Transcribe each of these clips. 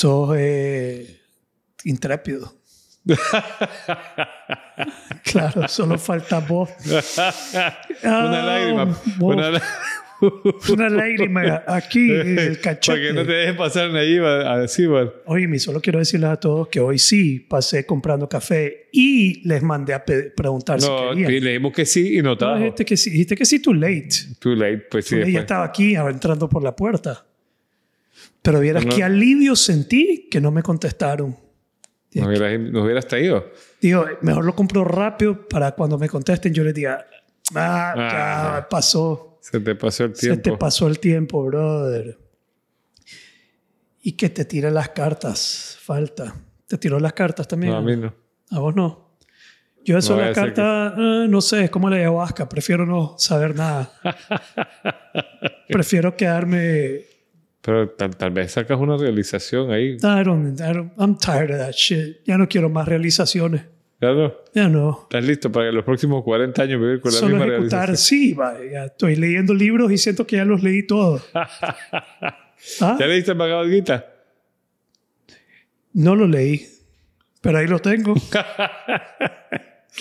sos eh, intrépido. claro, solo falta vos. Una Ah, lágrima. vos. Una, lá- Una lágrima aquí en el cachete. para que no te dejes pasar allí así, man. Oye, mi, solo quiero decirles a todos que hoy sí pasé comprando café y les mandé a preguntar si No, querían. y le dijimos que sí y no No, dijiste que sí, dijiste que sí, too late. Too late, pues sí. Too late, ya estaba aquí entrando por la puerta. Pero vieras No. qué alivio sentí que no me contestaron. Nos hubieras, nos hubieras traído. Digo, mejor lo compro rápido para cuando me contesten yo les diga, ah, Ah. ya pasó. Se te pasó el Se tiempo. te pasó el tiempo, brother. Y que te tire las cartas. Falta. ¿Te tiró las cartas también? No, a mí no. ¿A vos no? Yo eso No las cartas, eh, no sé, es como la ayahuasca. Prefiero no saber nada. Prefiero quedarme... Pero tal, tal vez sacas una realización ahí. I don't, I don't- I'm tired of that shit. Ya no quiero más realizaciones. Claro. Ya no. ¿Estás listo para los próximos 40 años vivir con la Solo misma ejecutar, realización? sí, va, ya estoy leyendo libros y siento que ya los leí todos. ¿Ah? ¿Ya leíste Bhagavad Gita? No lo leí, pero ahí lo tengo.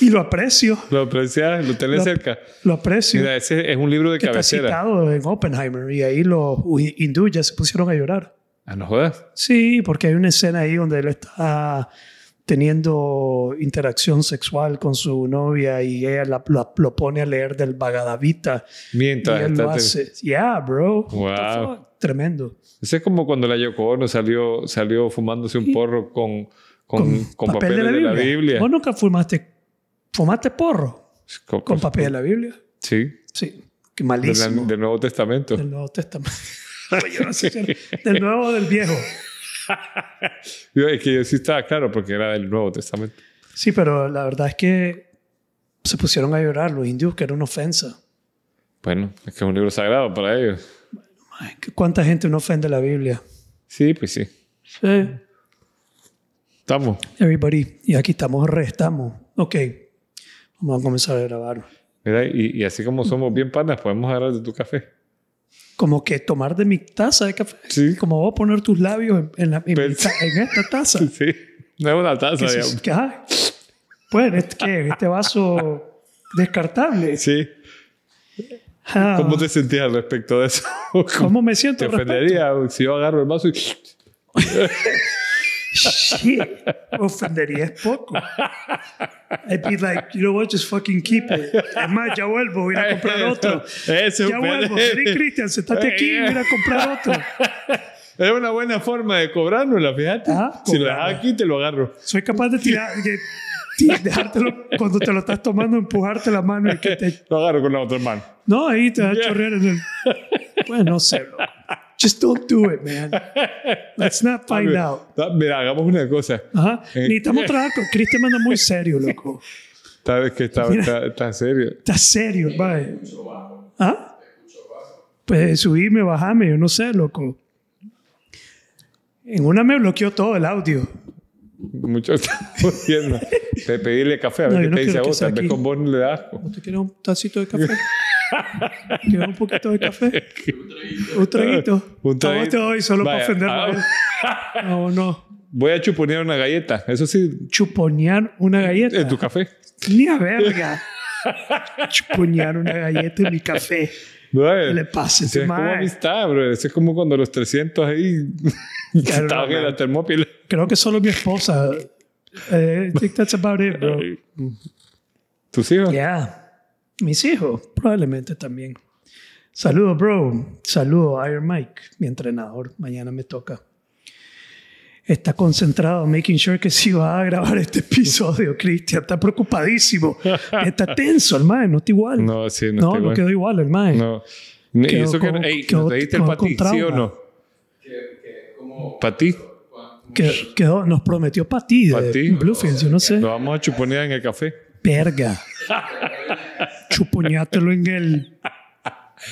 y lo aprecio, ¿Lo aprecias? ¿Lo tenés Lo- cerca? lo aprecio. Mira, ese es un libro de que está cabecera. citado en Oppenheimer y ahí los hindúes ya se pusieron a llorar. Ah, no jodas. Sí, porque hay una escena ahí donde él está teniendo interacción sexual con su novia y ella la- la- lo pone a leer del Bhagavad Gita y Mientras él lo hace. Yeah, bro. Wow. Tremendo. Ese es como cuando la Yoko Ono salió, salió fumándose un porro con, con, con papeles de la Biblia. ¿Vos nunca fumaste, fumaste porro Con, con papel de la Biblia? Sí, Sí, qué malísimo. del Nuevo Testamento. del Nuevo Testamento. Yo no sé si era- del Nuevo o del Viejo. Es que yo sí estaba claro porque era del Nuevo Testamento. Sí, pero la verdad es que se pusieron a llorar los indios, que era una ofensa. Bueno, es que es un libro sagrado para ellos. ¿qué- ¿Cuánta gente no ofende la Biblia? Sí, pues sí. Sí. Estamos. Everybody. Y aquí estamos, restamos. Ok. Vamos a comenzar a grabar. Mira, y, y así como somos bien panas, podemos agarrar de tu café. Como que tomar de mi taza de café. Sí. Como vos poner tus labios en, en la- en mi Pero- ta- en esta taza. Sí. No es una taza, digamos. ay, pues, este, ¿qué? este vaso descartable. Sí. Ah, ¿Cómo te sentías al respecto de eso? ¿Cómo me siento? ¿Te ofendería si yo agarro el vaso y... Shit. Ofendería es poco. I'd be like, you know what, just fucking keep it. Es más, ya vuelvo, voy a ir a comprar otro. Ya vuelvo, vení Cristian, sentate aquí, voy a comprar otro. Es una buena forma de cobrárnosla, fíjate. Ah, si lo dejas aquí, te lo agarro. Soy capaz de tirar, de, de dejártelo cuando te lo estás tomando, empujarte la mano y que te... Lo agarro con la otra mano. No, ahí te va a chorrear en el... Pues no sé, loco. Just don't do it, man. Let's not find Mira, out. Mira, hagamos una cosa. Ajá. Eh, Necesitamos trabajar con... Cristian anda muy serio, loco. Sabes que está, Mira. está, está serio. Está serio, vaya. ¿Ah? Pues subime, bajame, yo no sé, loco. En una me bloqueó todo el audio. Mucho viendo. De pedirle café, a ver No, qué no te dice a vos. Tal vez con vos no le das asco. ¿No te quieres un tacito de café? ¿Quieres un poquito de café? ¿Un traguito? Un traguito. te doy solo Vaya, para ofenderlo ah. No, no. Voy a chuponear una galleta. Eso sí, Chuponear una galleta. en tu café. Ni a verga. Chuponear una galleta en mi café. No, ¿Qué le Eso ese es como amistad, bro. Eso es como cuando los 300 ahí Claro, estaban en la termópila. Creo que solo mi esposa. Eh, I think that's about it, bro. ¿Tus hijos? Yeah. Mis hijos, probablemente también. Saludos, bro. Saludos, Iron Mike, mi entrenador. Mañana me toca. Está concentrado, making sure que sí va a grabar este episodio, Cristian. Está preocupadísimo. Está tenso, el mae. No está igual. No, sí, no, no, está no igual. quedó igual, el mae. No. Y Quedó eso que, como- ey, quedó- nos trajiste el patí, ¿sí o no? ¿Patí? Que- quedó, nos prometió para ti, Pa' de ti. Bluefins, yo no sé. Lo vamos a chuponear en el café. Verga. Chupoñátelo en el.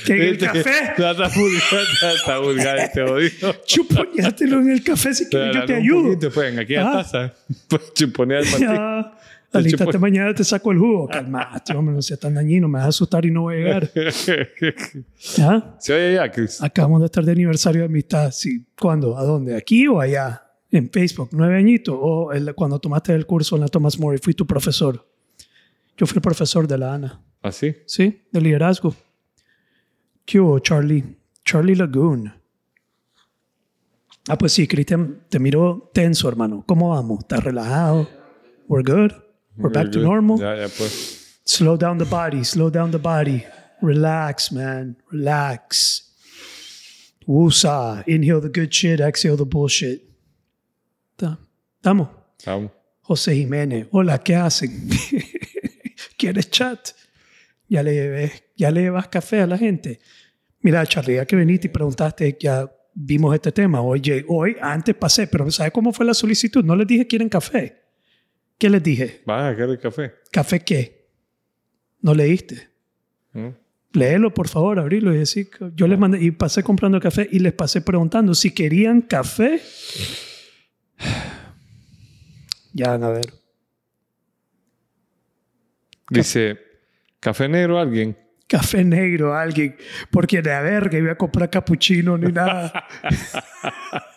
En el café. Está vulgar, este jodido. Chupoñátelo en el café si quieres, yo te ayudo. poquito, pues, en aquella Ah. taza. Pues chuponear el. Alístate mañana, te saco el jugo. Calmate, hombre, no seas tan dañino, me vas a asustar y no voy a llegar. ¿Se oye ya, Chris? Acabamos de estar de aniversario de amistad. Sí. ¿Cuándo? ¿A dónde? ¿Aquí o allá? en Facebook, nueve añitos, o el, cuando tomaste el curso en la Thomas More y fui tu profesor. Yo fui el profesor de la ANA. ¿Ah, sí? Sí, de liderazgo. ¿Qué hubo, Charlie? Charlie Lagoon. Ah, pues sí, Cristian, te miro tenso, hermano. ¿Cómo vamos? ¿Estás relajado? We're good? We're back to normal? Ya, ya, pues. Slow down the body, slow down the body. Relax, man. Relax. Wusa. Inhale the good shit, exhale the bullshit. ¿Estamos? Estamos. José Jiménez. Hola, ¿qué hacen? ¿Quieres chat? Ya le, lleves, ya le llevas café a la gente. Mira, Charlie, ya que viniste y preguntaste, ya vimos este tema. Oye, hoy, antes pasé, pero ¿sabes cómo fue la solicitud? No les dije quieren café. ¿Qué les dije? ¿Vas a querer café? ¿Café qué? ¿No leíste? ¿Mm? Léelo, por favor, abrilo y decir. Yo les mandé y pasé comprando café y les pasé preguntando si querían café. Ya van a ver. Dice, ¿café negro alguien? Café negro alguien. Porque de a ver que iba a comprar capuchino ni nada.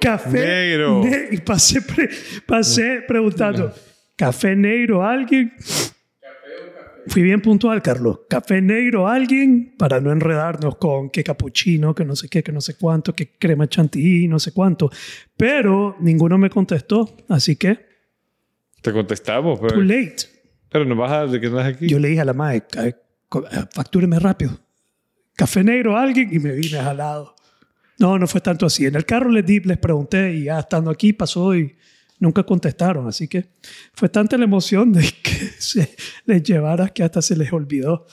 café Negro. ne- y pasé, pre- pasé preguntando, ¿café negro alguien? Fui bien puntual, Carlos. ¿Café negro alguien? Para no enredarnos con qué capuchino, que no sé qué, que no sé cuánto, que crema chantilly, no sé cuánto. Pero ninguno me contestó, así que, Te contestamos, too pero, late. Pero nos vas a de que no es aquí. Yo le dije a la madre, "Ca- co- eh, factúreme rápido. Café negro alguien y me vine jalado. No, no fue tanto así. En el carro les, di, les pregunté y ya estando aquí pasó y nunca contestaron. Así que fue tanta la emoción de que se les llevara que hasta se les olvidó.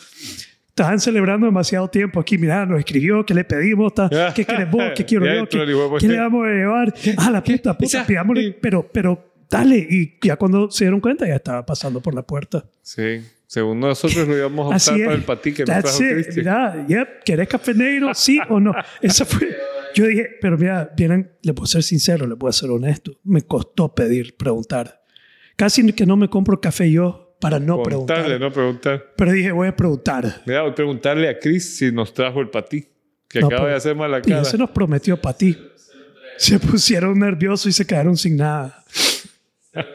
Estaban celebrando demasiado tiempo aquí. Mira, nos escribió, ¿qué le pedimos? ¿Qué quieres vos? ¿Qué quiero yo? ¿Qué, qué le vamos a llevar? Ah, la puta, puta, pidámosle. Pero, pero, dale. Y ya cuando se dieron cuenta, ya estaba pasando por la puerta. Sí. Según nosotros lo íbamos a Así optar es. para el patí que nos trajo. Mira, yep, ¿querés café negro? ¿Sí o no? Esa fue. Yo dije, pero mira, vienen, le puedo ser sincero, le puedo ser honesto. Me costó pedir, preguntar. Casi que no me compro café yo para no Preguntarle, preguntar. no preguntar. Pero dije, voy a preguntar. Mira, voy a preguntarle a Chris si nos trajo el patí. Que No, acaba de hacer mala Y cara. ese nos prometió para ti. Se pusieron nerviosos y se quedaron sin nada. Vaya,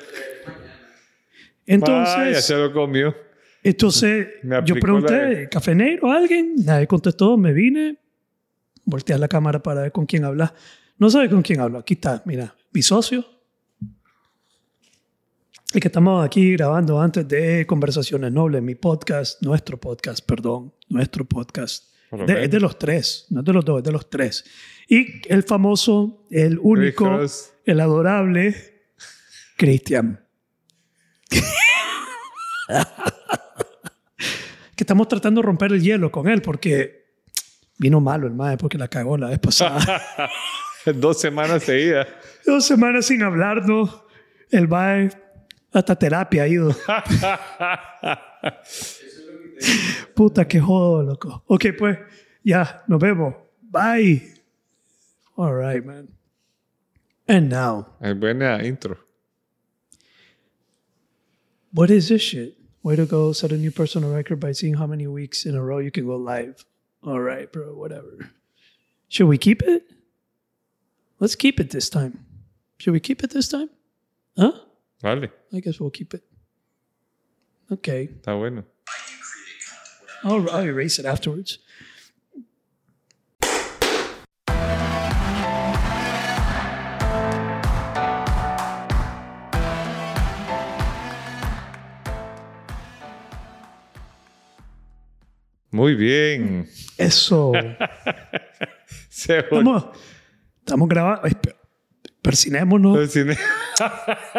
Entonces, se lo comió. entonces yo pregunté, la ¿café negro a alguien? Nadie contestó, me vine, volteé a la cámara para ver con quién habla. No sabe con quién hablo. Aquí está, mira, mi socio. El que estamos aquí grabando antes de Conversaciones Nobles, mi podcast, nuestro podcast, perdón, nuestro podcast. De- es de los tres, no es de los dos, es de los tres. Y el famoso, el único, el adorable Cristian. que estamos tratando de romper el hielo con él porque vino malo el mae porque la cagó la vez pasada. Dos semanas seguidas. Dos semanas sin hablarnos. El mae hasta terapia ha ido. Puta, que jodo, loco. Ok, pues, ya, nos vemos. Bye. All right, man. And now, Es buena intro. What is this shit? Way to go, set a new personal record by seeing how many weeks in a row you can go live. All right, bro, whatever. Should we keep it? Let's keep it this time. Should we keep it this time? Huh? Vale, I guess we'll keep it. Okay. está bueno. I'll, I'll erase it afterwards. Muy bien. Eso. Se Estamos, estamos grabando. Persinémonos.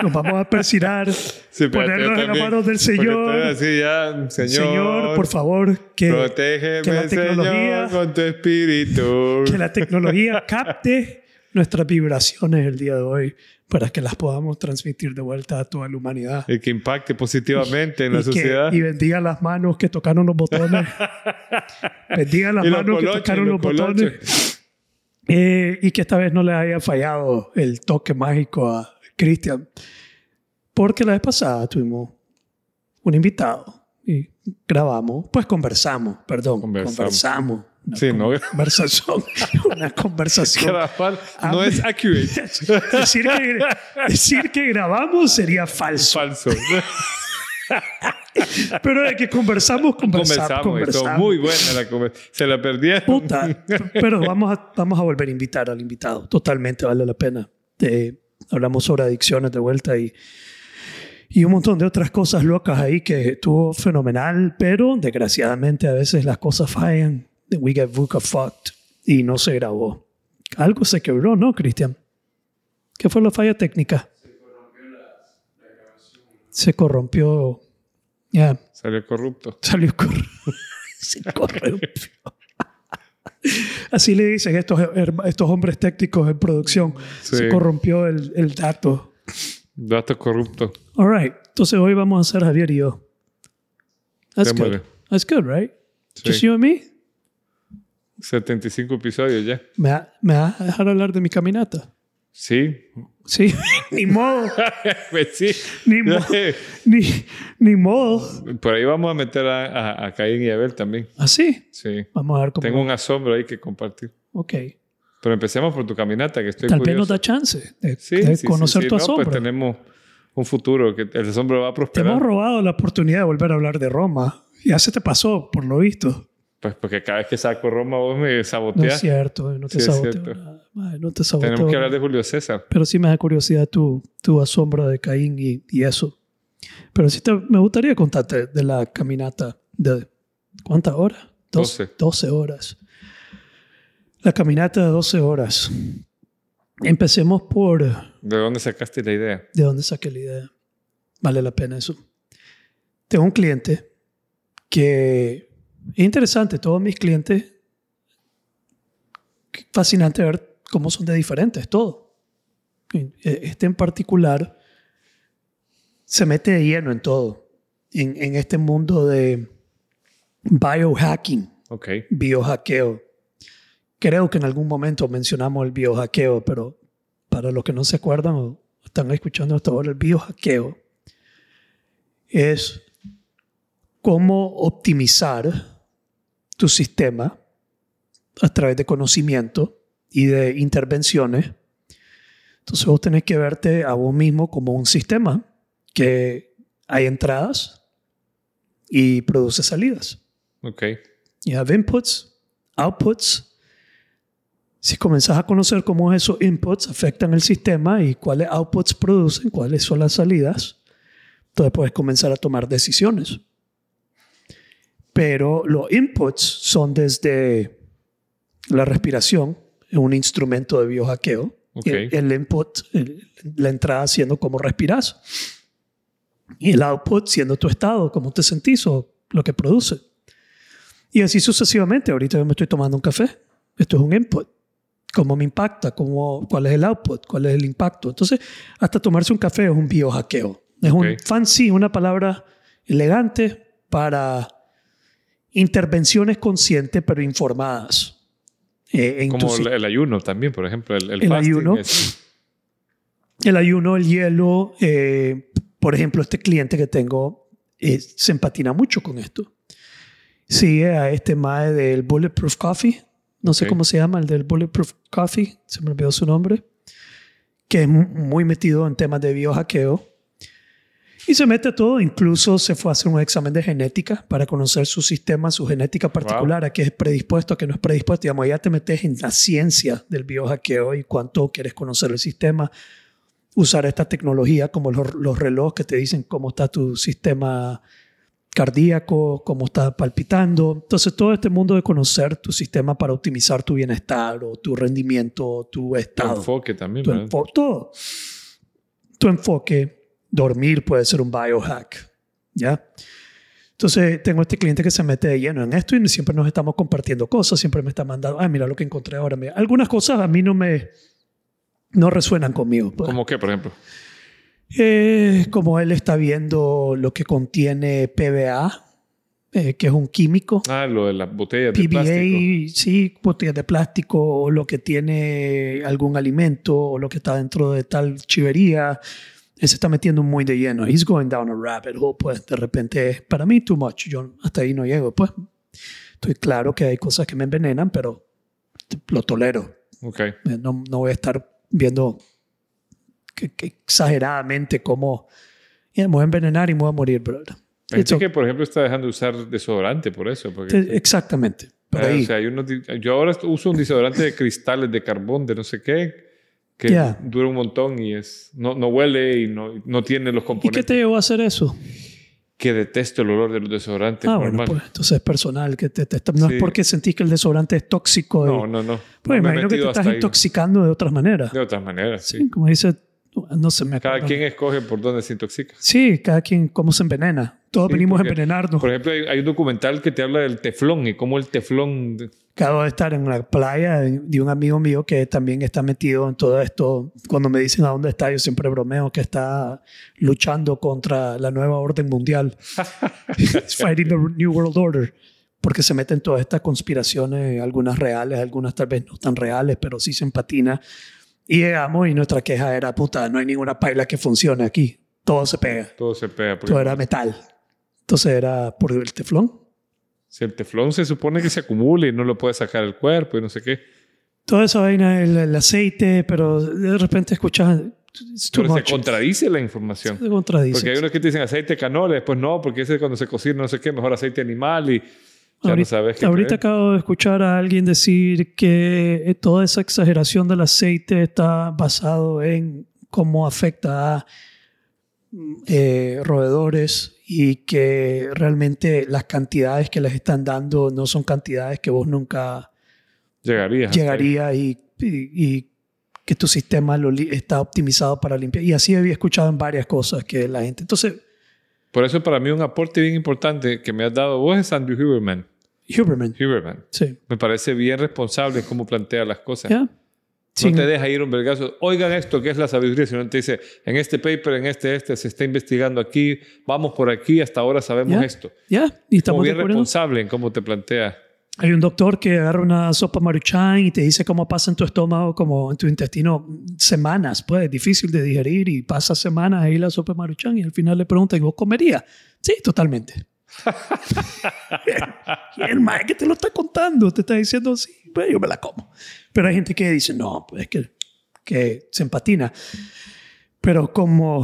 Nos vamos a persinar. Sí, ponernos en las manos del Señor. así ya, Señor, Señor, por favor, que, protégeme, que la tecnología- Señor, con tu espíritu. que la tecnología capte nuestras vibraciones el día de hoy para que las podamos transmitir de vuelta a toda la humanidad. Y que impacte positivamente en la y, que- sociedad. y bendiga las manos que tocaron los botones. bendiga las Y manos que tocaron los los botones. Eh, y que esta vez no le haya fallado el toque mágico a Cristian. Porque la vez pasada tuvimos un invitado y grabamos, pues conversamos, perdón, Conversamos. conversamos. Sí, no. conversación. Una conversación. no es accurate. decir, que, decir que grabamos sería falso. Falso. Pero de que conversamos, conversamos. Conversamos, muy buena la conversación. Se la perdieron. Puta. Pero vamos a, vamos a volver a invitar al invitado. Totalmente vale la pena. hablamos sobre adicciones de vuelta y, y un montón de otras cosas locas ahí que estuvo fenomenal, pero desgraciadamente a veces las cosas fallan. We get VUCA fucked y no se grabó. Algo se quebró, ¿no, Cristian? ¿Qué fue la falla técnica? Se corrompió ya. Salió corrupto. Salió corrupto. Se corrompió. Así le dicen estos, estos hombres técnicos en producción. Se corrompió el, el, dato. Dato corrupto. All right. Entonces hoy vamos a hacer Javier y yo. That's good. That's good, right? Just you and me? 75 episodios ya. ¿Me, ¿Me vas a dejar hablar de mi caminata? Sí. Sí, ni modo. pues sí. Ni, modo. ni, ni, modo. Por ahí vamos a meter a, a, Caín y Abel también. ¿Ah, sí? Sí. Vamos a ver cómo. Tengo un asombro ahí que compartir. Ok. Pero empecemos por tu caminata, que estoy Tal vez nos da chance de, conocer tu asombro. pues tenemos un futuro, que el asombro va a prosperar. Te hemos robado la oportunidad de volver a hablar de Roma. Ya se te pasó, por lo visto. Pues porque cada vez que saco Roma vos me saboteas. No es cierto, no te saboteo. no te saboteo. Tenemos que hablar de Julio César. Pero sí me da curiosidad tu, tu asombro de Caín y, y eso. Pero sí te, me gustaría contarte de la caminata de... ¿Cuántas horas? 12. 12 horas. La caminata de 12 horas. Empecemos por... ¿De dónde sacaste la idea? ¿De dónde saqué la idea? Vale la pena eso. Tengo un cliente que es interesante, todos mis clientes, fascinante ver cómo son de diferentes, todo. E, este en particular se mete de lleno en todo, en, en este mundo de biohacking, okay. biohackeo. Creo que en algún momento mencionamos el biohackeo, pero para los que no se acuerdan o están escuchando hasta ahora, el biohackeo es cómo optimizar tu sistema a través de conocimiento y de intervenciones. Entonces vos tenés que verte a vos mismo como un sistema que hay entradas y produce salidas. Ok. You have inputs, outputs. Si comenzás a conocer cómo esos inputs afectan el sistema y cuáles outputs producen, cuáles son las salidas, entonces puedes comenzar a tomar decisiones pero los inputs son desde la respiración, un instrumento de biohackeo. El, input, la entrada siendo cómo respiras. Y el output siendo tu estado, cómo te sentís o lo que produce. Y así sucesivamente. Ahorita yo me estoy tomando un café. Esto es un input. ¿Cómo me impacta? ¿Cómo, ¿Cuál es el output? ¿Cuál es el impacto? Entonces, hasta tomarse un café es un biohackeo. Es un fancy, una palabra elegante para intervenciones conscientes pero informadas. Eh, Como el, ayuno también, por ejemplo. El, el, ayuno. El ayuno, el hielo. Eh, por ejemplo, este cliente que tengo eh, se empatina mucho con esto. Sigue a este mae del Bulletproof Coffee. No sé cómo se llama, el del Bulletproof Coffee. Se me olvidó su nombre. Que es muy metido en temas de biohackeo. Y se mete todo, incluso se fue a hacer un examen de genética para conocer su sistema, su genética particular, a qué es predispuesto, a qué no es predispuesto. Digamos, ya te metes en la ciencia del biohackeo y cuánto quieres conocer el sistema. Usar esta tecnología como los, los relojes que te dicen cómo está tu sistema cardíaco, cómo está palpitando. Entonces, todo este mundo de conocer tu sistema para optimizar tu bienestar o tu rendimiento, tu estado. Tu enfoque también. Tu todo. Tu enfoque dormir puede ser un biohack, ¿ya? Entonces, tengo este cliente que se mete de lleno en esto y siempre nos estamos compartiendo cosas, siempre me está mandando, ay, mira lo que encontré ahora. Algunas cosas a mí no me, no resuenan conmigo. Pues. ¿Cómo qué, por ejemplo? Eh, como él está viendo lo que contiene PBA, eh, que es un químico. Ah, lo de las botellas de plástico. Sí, botellas de plástico, o lo que tiene algún alimento, o lo que está dentro de tal chivería se está metiendo muy de lleno. He's going down a rabbit hole, pues de repente, para mí, too much. Yo hasta ahí no llego, pues. estoy claro que hay cosas que me envenenan, pero lo tolero. Okay. No, no voy a estar viendo que, exageradamente cómo me voy a envenenar y me voy a morir, brother. Hay gente que, por ejemplo, está dejando de usar desodorante por eso. exactamente. Eh, o sea, yo ahora uso un desodorante de cristales de carbón, de no sé qué, que dura un montón y es, no, no huele y no, no tiene los componentes. ¿Y qué te llevó a hacer eso? que detesto el olor de los desodorantes. Ah, bueno, pues entonces es personal que te detesta. No es porque sentís que el desodorante es tóxico. No, no, no. Pues imagino que te estás intoxicando de otras maneras. De otras maneras, sí. como dice, no se me Cada quien escoge por dónde se intoxica. Sí, cada quien cómo se envenena. Todos venimos a envenenarnos. Por ejemplo, hay, un documental que te habla del teflón y cómo el teflón acabo de estar en una playa de un amigo mío que también está metido en todo esto. Cuando me dicen a dónde está, yo siempre bromeo que está luchando contra la nueva orden mundial. fighting the New World Order. Porque se meten todas estas conspiraciones, algunas reales, algunas tal vez no tan reales, pero sí se empatina. Y llegamos y nuestra queja era, puta, no hay ninguna paila que funcione aquí. Todo se pega. Todo se pega. Todo era metal. Entonces era por el teflón. Si el teflón se supone que se acumula y no lo puede sacar el cuerpo y no sé qué. Toda esa vaina, el, aceite, pero de repente escuchas. Pero se contradice la información. Se contradice. Porque hay unos que te dicen aceite canola, después no, porque ese es cuando se cocina no sé qué, mejor aceite animal y ya ahorita, no sabes qué Ahorita acabo de escuchar a alguien decir que eh, toda esa exageración del aceite está basado en cómo afecta a eh, roedores y que realmente las cantidades que les están dando no son cantidades que vos nunca llegarías llegaría y, y, que tu sistema lo está optimizado para limpiar. Y así había escuchado en varias cosas que la gente... Entonces... Por eso para mí un aporte bien importante que me has dado vos es Andrew Huberman. Huberman. Huberman. Sí. Me parece bien responsable cómo plantea las cosas. No te deja ir un vergazo. Oigan esto, que es la sabiduría, sino te dice, en este paper, en este, este, se está investigando aquí, vamos por aquí, hasta ahora sabemos esto. Ya, y estamos bien responsable en cómo te plantea. Hay un doctor que agarra una sopa maruchan y te dice cómo pasa en tu estómago, como en tu intestino, semanas, pues, difícil de digerir y pasa semanas ahí la sopa maruchan y al final le pregunta, ¿y vos comerías? Sí, totalmente. y el mae que te lo está contando, te está diciendo, sí, pues yo me la como. Pero hay gente que dice, no, pues es que, que se empatina. Pero como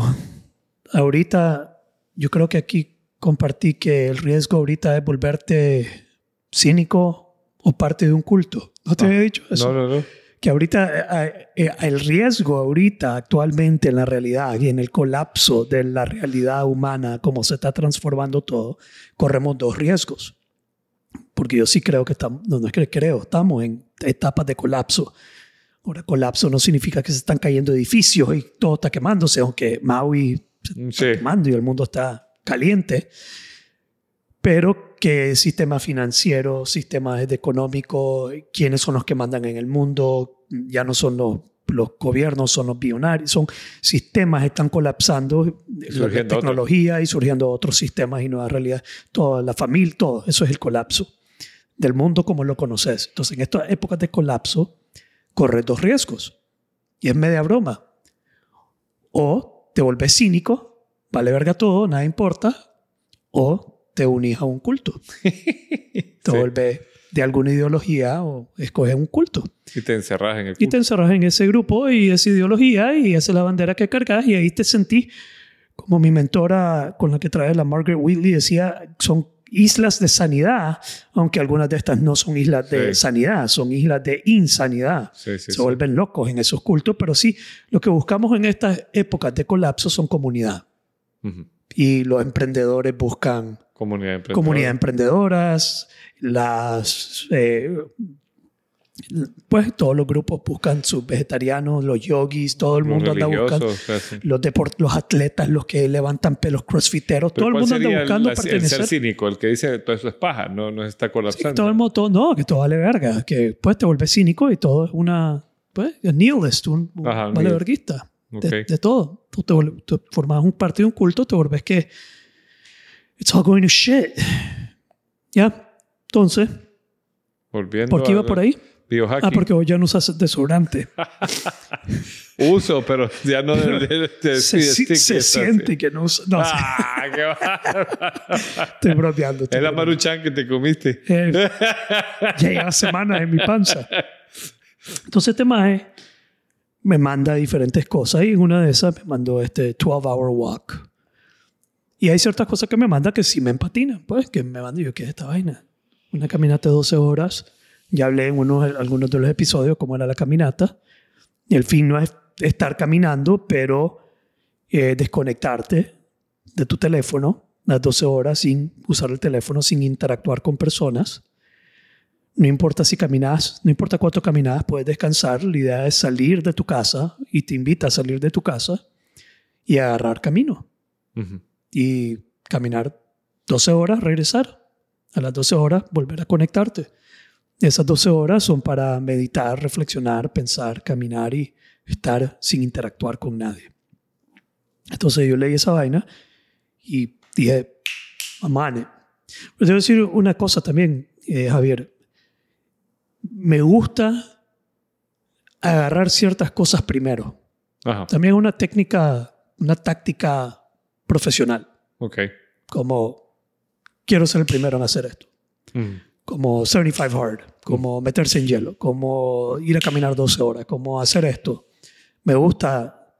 ahorita, yo creo que aquí compartí que el riesgo ahorita es volverte cínico o parte de un culto. ¿No te había dicho eso? No, no, no que ahorita eh, eh, el riesgo ahorita actualmente en la realidad y en el colapso de la realidad humana, como se está transformando todo, corremos dos riesgos. Porque yo sí creo que estamos, no, no es que creo, estamos en etapas de colapso. Ahora, colapso no significa que se están cayendo edificios y todo está quemándose, aunque Maui se está quemando y el mundo está caliente pero que sistema financiero, sistema económico, quiénes son los que mandan en el mundo, ya no son los, los gobiernos, son los billonarios, son sistemas están colapsando, la tecnología y surgiendo otros sistemas y nuevas realidades, toda la familia, todo, eso es el colapso del mundo como lo conoces. Entonces, en estas épocas de colapso, corres dos riesgos. Y es media broma. O te vuelves cínico, vale verga todo, nada importa. O te unís a un culto. te vuelves de alguna ideología o escoges un culto. Y te encerras en el culto. Y te encerras en ese grupo y esa ideología y esa es la bandera que cargas y ahí te sentís como mi mentora con la que trae la Margaret Wheatley decía, son islas de sanidad, aunque algunas de estas no son islas de sanidad, son islas de insanidad. Se vuelven locos en esos cultos, pero sí, lo que buscamos en estas épocas de colapso son comunidad. Y los emprendedores buscan Comunidad de Comunidad de emprendedoras, las... Eh, pues todos los grupos buscan sus vegetarianos, los yogis, todo el mundo anda buscando los deport los atletas, los que levantan pelos crossfiteros, todo el mundo anda buscando el, pertenecer. El ser cínico, el que dice todo eso es paja, no, no está colapsando. todo el mundo, no, que todo vale verga, que pues te vuelves cínico y todo es una, pues, nihilist, un, vale verguista de, todo. Tú te, formas un partido, un culto, te vuelves que It's all going to shit. ¿Ya? Entonces, Volviendo ¿por qué iba por ahí? Biohacking. Ah, porque hoy ya no usas desodorante. Uso, pero ya no se, se siente que no uso. No, ah, qué Estoy bromeando. es la maruchan que te comiste. Eh, ya lleva semanas en mi panza. Entonces este maje me manda diferentes cosas y en una de esas me mandó este 12-hour walk. Y hay ciertas cosas que me manda que sí me empatinan, pues, que me manda yo, ¿qué es esta vaina? Una caminata de 12 horas. Ya hablé en unos, algunos de los episodios cómo era la caminata. El fin no es estar caminando, pero eh, desconectarte de tu teléfono las 12 horas sin usar el teléfono, sin interactuar con personas. No importa si caminas, no importa cuánto caminas, puedes descansar. La idea es salir de tu casa y te invita a salir de tu casa y agarrar camino y caminar 12 horas, regresar. A las 12 horas volver a conectarte. Esas 12 horas son para meditar, reflexionar, pensar, caminar y estar sin interactuar con nadie. Entonces yo leí esa vaina y dije, amane. Pero debo decir una cosa también, eh, Javier. Me gusta agarrar ciertas cosas primero. También una técnica, una táctica profesional. Ok. Como quiero ser el primero en hacer esto. Mm. Como 75 hard, como meterse en hielo, como ir a caminar 12 horas, como hacer esto. Me gusta,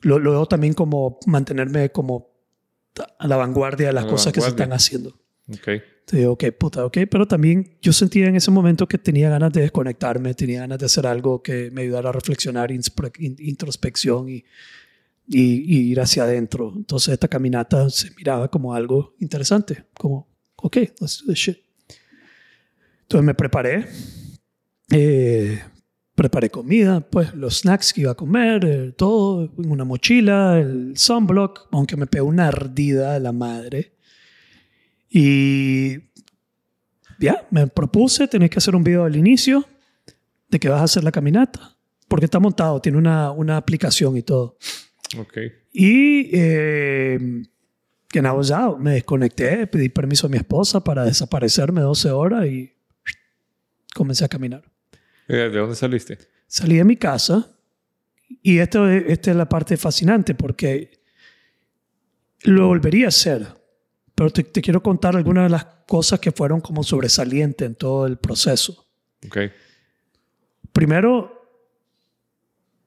lo, lo veo también como mantenerme como a la vanguardia de las cosas que se están haciendo. Ok. Te digo, ok, puta, ok. Pero también yo sentía en ese momento que tenía ganas de desconectarme, tenía ganas de hacer algo que me ayudara a reflexionar, introspección y y, ir hacia adentro. Entonces esta caminata se miraba como algo interesante, como, ok, let's do this shit. Entonces me preparé, eh, preparé comida, pues los snacks que iba a comer, eh, todo en una mochila, el sunblock, aunque me pegó una ardida a la madre. Y ya, me propuse, tenés que hacer un video al inicio de que vas a hacer la caminata, porque está montado, tiene una, una aplicación y todo. Okay. Y eh, que nada, me desconecté, pedí permiso a mi esposa para desaparecerme 12 horas y comencé a caminar. ¿De dónde saliste? Salí de mi casa y esto, esta es la parte fascinante porque lo volvería a hacer, pero te, te, quiero contar algunas de las cosas que fueron como sobresalientes en todo el proceso. Okay. Primero,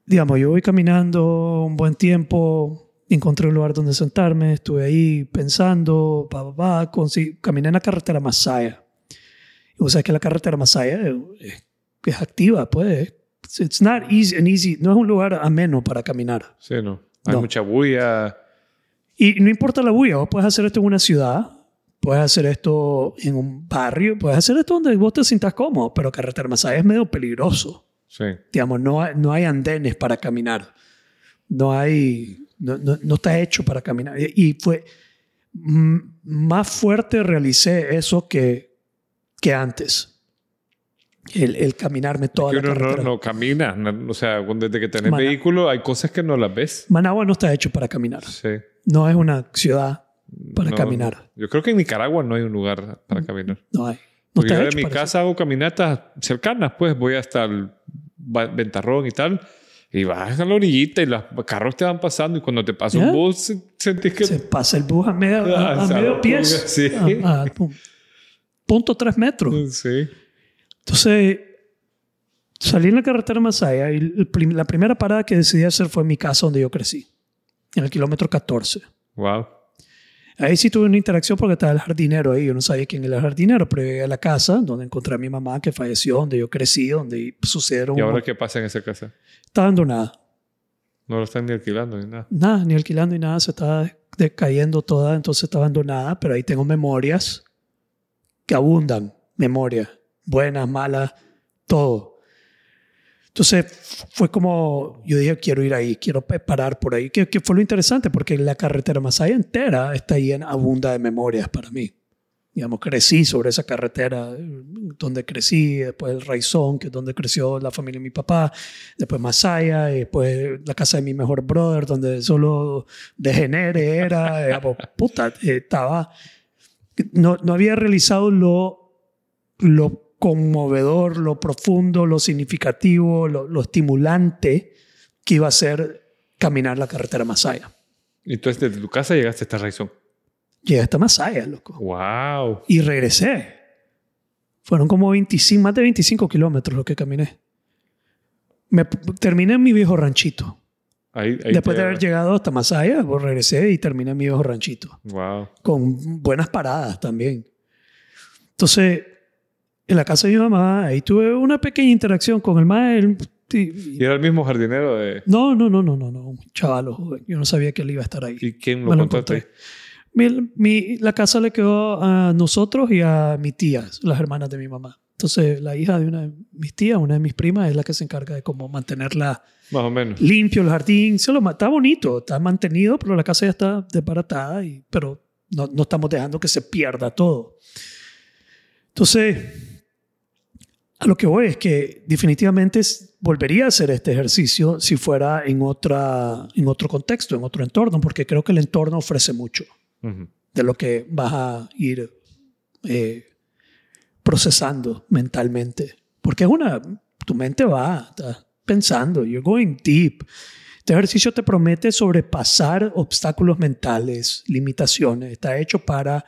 digamos, yo voy caminando un buen tiempo, encontré un lugar donde sentarme, estuve ahí pensando, pa, pa, pa, caminé en la carretera Masaya. Vos sabes que la carretera Masaya es, es activa, pues. It's not easy, easy, no es un lugar ameno para caminar. Sí, no. Hay mucha bulla. Y no importa la bulla, vos puedes hacer esto en una ciudad, puedes hacer esto en un barrio, puedes hacer esto donde vos te sientas cómodo, pero carretera Masaya es medio peligroso. Sí. Digamos, no hay, no hay andenes para caminar. No hay, no, no, está hecho para caminar. Y fue más fuerte realicé eso que, que antes. El, el caminarme toda es que la uno. No, no camina. O sea, desde que tenés vehículo hay cosas que no las ves. Managua no está hecho para caminar. Sí. No es una ciudad para no, caminar. Yo creo que en Nicaragua no hay un lugar para caminar. No hay. Porque yo de mi casa eso. hago caminatas cercanas, pues voy hasta el ventarrón y tal. Y vas a la orillita y los carros te van pasando y cuando te pasa ¿Ya? un bus sentís que... Se pasa el bus a medio, a, a ah, medio pies. Sí. Ah, ah, 3 metros. Mm, sí. Entonces, salí en la carretera Masaya y la primera parada que decidí hacer fue en mi casa donde yo crecí, en el kilómetro 14. Wow. Ahí sí tuve una interacción porque estaba el jardinero ahí. Yo no sabía quién era el jardinero, pero llegué a la casa donde encontré a mi mamá que falleció, donde yo crecí, donde sucedieron. ¿Y ahora qué pasa en esa casa? Está abandonada. No la están ni alquilando ni nada. Nada, ni alquilando ni nada. Se está decayendo toda, entonces está abandonada, pero ahí tengo memorias que abundan. Memorias. Buenas, malas, todo. Entonces fue como, yo dije, quiero ir ahí, quiero parar por ahí, que, fue lo interesante, porque la carretera Masaya entera está en abunda de memorias para mí. Digamos, crecí sobre esa carretera, donde crecí, después el Raizón, que es donde creció la familia de mi papá, después Masaya, después la casa de mi mejor brother, donde solo degenere era, digamos, puta, estaba, no, no había realizado lo, lo conmovedor, lo profundo, lo significativo, lo, estimulante que iba a ser caminar la carretera Masaya. Y entonces desde tu casa llegaste a esta razón. Llegué hasta Masaya, loco. Wow. Y regresé. Fueron como 25, más de 25 kilómetros lo que caminé. Me, terminé en mi viejo ranchito. Después de haber llegado hasta Masaya, pues regresé y terminé en mi viejo ranchito. Wow. Con buenas paradas también. Entonces, en la casa de mi mamá, ahí tuve una pequeña interacción con el maestro. Y, era el mismo jardinero de...? No, no, no, no, no, no, un chaval joven. Yo no sabía que él iba a estar ahí. ¿Y quién lo, lo Mi, la casa le quedó a nosotros y a mi tía, las hermanas de mi mamá. Entonces, la hija de una de mis tías, una de mis primas, es la que se encarga de cómo mantenerla más o menos limpio, el jardín. Se lo, está bonito, está mantenido, pero la casa ya está desbaratada, y, pero no, no estamos dejando que se pierda todo. Entonces, a lo que voy es que definitivamente volvería a hacer este ejercicio si fuera en, otra, en otro contexto, en otro entorno, porque creo que el entorno ofrece mucho de lo que vas a ir eh, procesando mentalmente. Porque es una, tu mente va pensando, you're going deep. Este ejercicio te promete sobrepasar obstáculos mentales, limitaciones. Está hecho para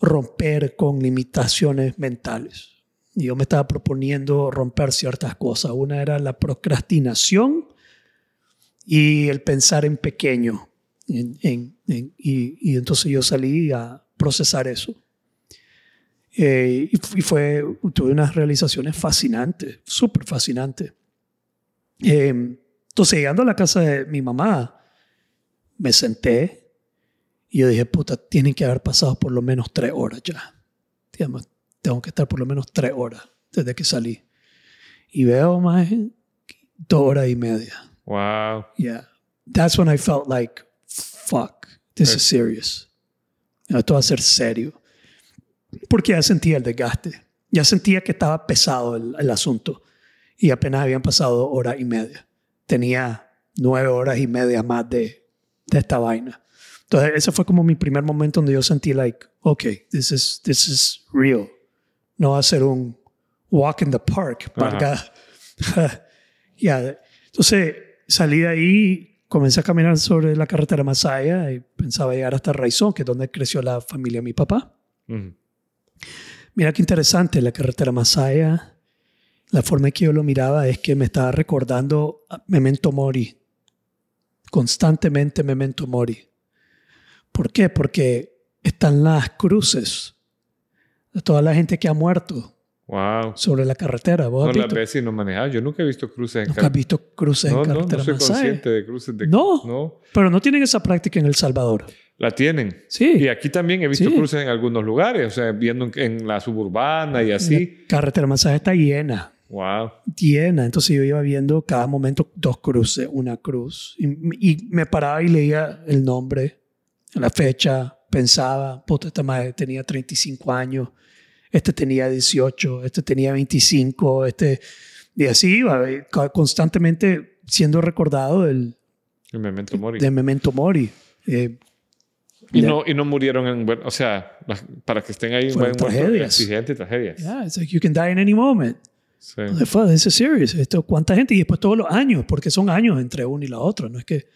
romper con limitaciones mentales. Y yo me estaba proponiendo romper ciertas cosas. Una era la procrastinación y el pensar en pequeño. y, entonces yo salí a procesar eso. Eh, y, fue, tuve unas realizaciones fascinantes, súper fascinantes. Eh, entonces, llegando a la casa de mi mamá, me senté y yo dije, puta, tienen que haber pasado por lo menos tres horas ya. Digamos, tengo que estar por lo menos tres horas desde que salí. Y veo más dos horas y media. Wow. Yeah. That's when I felt like, fuck, this is serious. Esto va a ser serio. Porque ya sentía el desgaste. Ya sentía que estaba pesado el, el asunto. Y apenas habían pasado hora y media. Tenía nueve horas y media más de, de esta vaina. Entonces, ese fue como mi primer momento donde yo sentí, like, okay, this is, this is real no va a ser un walk in the park. ya. Entonces salí de ahí, comencé a caminar sobre la carretera Masaya y pensaba llegar hasta Raizón, que es donde creció la familia de mi papá. Mira qué interesante, la carretera Masaya, la forma en que yo lo miraba es que me estaba recordando Memento Mori, constantemente Memento Mori. ¿Por qué? Porque están las cruces de toda la gente que ha muerto wow. sobre la carretera. ¿Vos no las ves y no manejas. Yo nunca he visto cruces en ¿Nunca has visto cruces en carretera? No, no soy consciente de cruces de no, no, pero no tienen esa práctica en El Salvador. La tienen. Sí. Y aquí también he visto cruces en algunos lugares, o sea, viendo en, la suburbana y así. La carretera Masaje está llena. Wow. Llena. Entonces yo iba viendo cada momento dos cruces, una cruz. Y, y me paraba y leía el nombre, la fecha, pensaba, puta, esta madre tenía 35 años este tenía 18, este tenía 25, este... Y así iba, constantemente siendo recordado del... El memento mori. De memento mori. Eh, y, no, y no murieron en... O sea, para que estén ahí... Fueron tragedias. Accidentes, tragedias. Yeah, it's like you can die in any moment. Sí. This is serious. Esto, ¿Cuánta gente? Y después todos los años, porque son años entre uno y la otra. No es que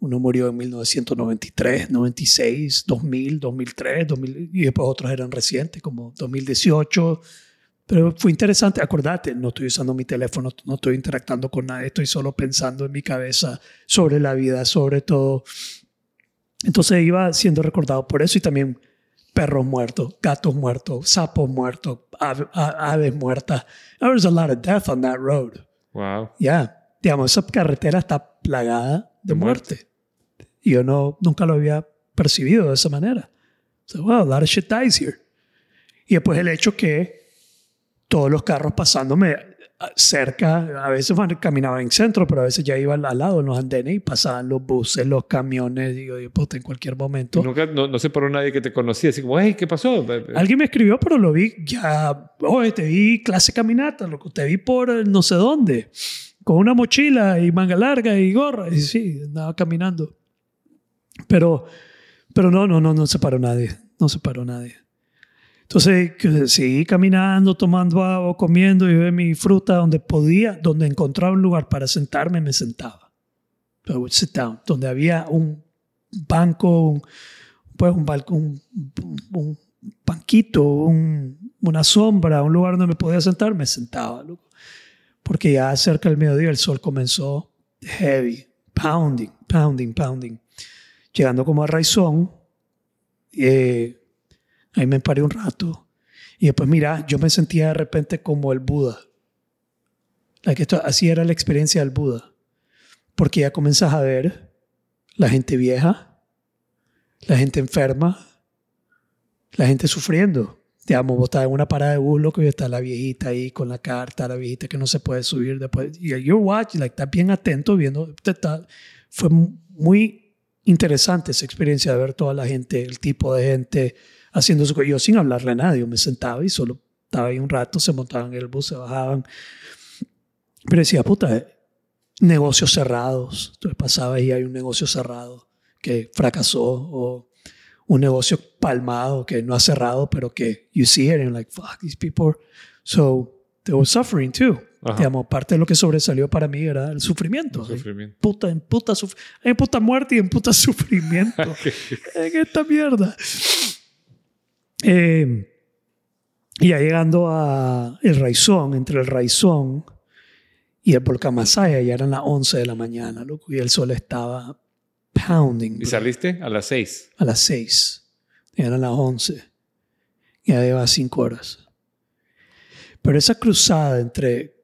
uno murió en 1993, 96, 2000, 2003, 2000, y después otros eran recientes, como 2018. Pero fue interesante, acordate, no estoy usando mi teléfono, no estoy interactuando con nadie, estoy solo pensando en mi cabeza sobre la vida, sobre todo. Entonces iba siendo recordado por eso y también perros muertos, gatos muertos, sapos muertos, aves muertas. There was a lot of death on that road. Wow. Yeah. Digamos, esa carretera está plagada de, muerte. Y yo no, nunca lo había percibido de esa manera. So, wow, a lot of shit dies here. Y después el hecho que todos los carros pasándome cerca, a veces caminaban en centro, pero a veces ya iban al lado en los andenes y pasaban los buses, los camiones, digo, puta, en cualquier momento. Nunca, no, no sé por nadie que te conocía, así como, hey, ¿qué pasó? Alguien me escribió, pero lo vi ya, oye, te vi clase caminata, loco, te vi por no sé dónde, con una mochila y manga larga y gorra, y sí, andaba caminando. Pero, pero no, no, no, no se paró nadie. No se paró nadie. Entonces seguí caminando, tomando agua, comiendo ve mi fruta donde podía, donde encontraba un lugar para sentarme, me sentaba. I would sit down, donde había un banco, un, pues un, balcón, un, banquito, un, una sombra, un lugar donde me podía sentar, me sentaba. Porque ya cerca del mediodía el sol comenzó heavy, pounding, pounding, pounding. Llegando como a Raizón, eh, ahí me paré un rato. Y después, mira, yo me sentía de repente como el Buda. Like esto, así era la experiencia del Buda. Porque ya comenzas a ver la gente vieja, la gente enferma, la gente sufriendo. Digamos, estás en una parada de bus, loco, y está la viejita ahí con la carta, la viejita que no se puede subir después. Y you're watching, like, estás bien atento viendo. fue muy interesante esa experiencia de ver toda la gente, el tipo de gente haciendo su Yo sin hablarle a nadie, yo me sentaba y solo estaba ahí un rato, se montaban en el bus, se bajaban. Pero decía, puta, negocios cerrados. Entonces pasaba y hay un negocio cerrado que fracasó o un negocio palmado que no ha cerrado, pero que you see it and like, fuck, these people. So they were suffering too. Digamos, parte de lo que sobresalió para mí era el sufrimiento. sufrimiento. Puta, en puta, en puta muerte y en puta sufrimiento. en esta mierda. Eh, y ya llegando a el Raizón, entre el Raizón y el volcán Masaya, ya eran las 11 de la mañana, loco, y el sol estaba pounding. ¿Y saliste a las 6? A las 6. Ya eran las 11. Ya lleva 5 horas. Pero esa cruzada entre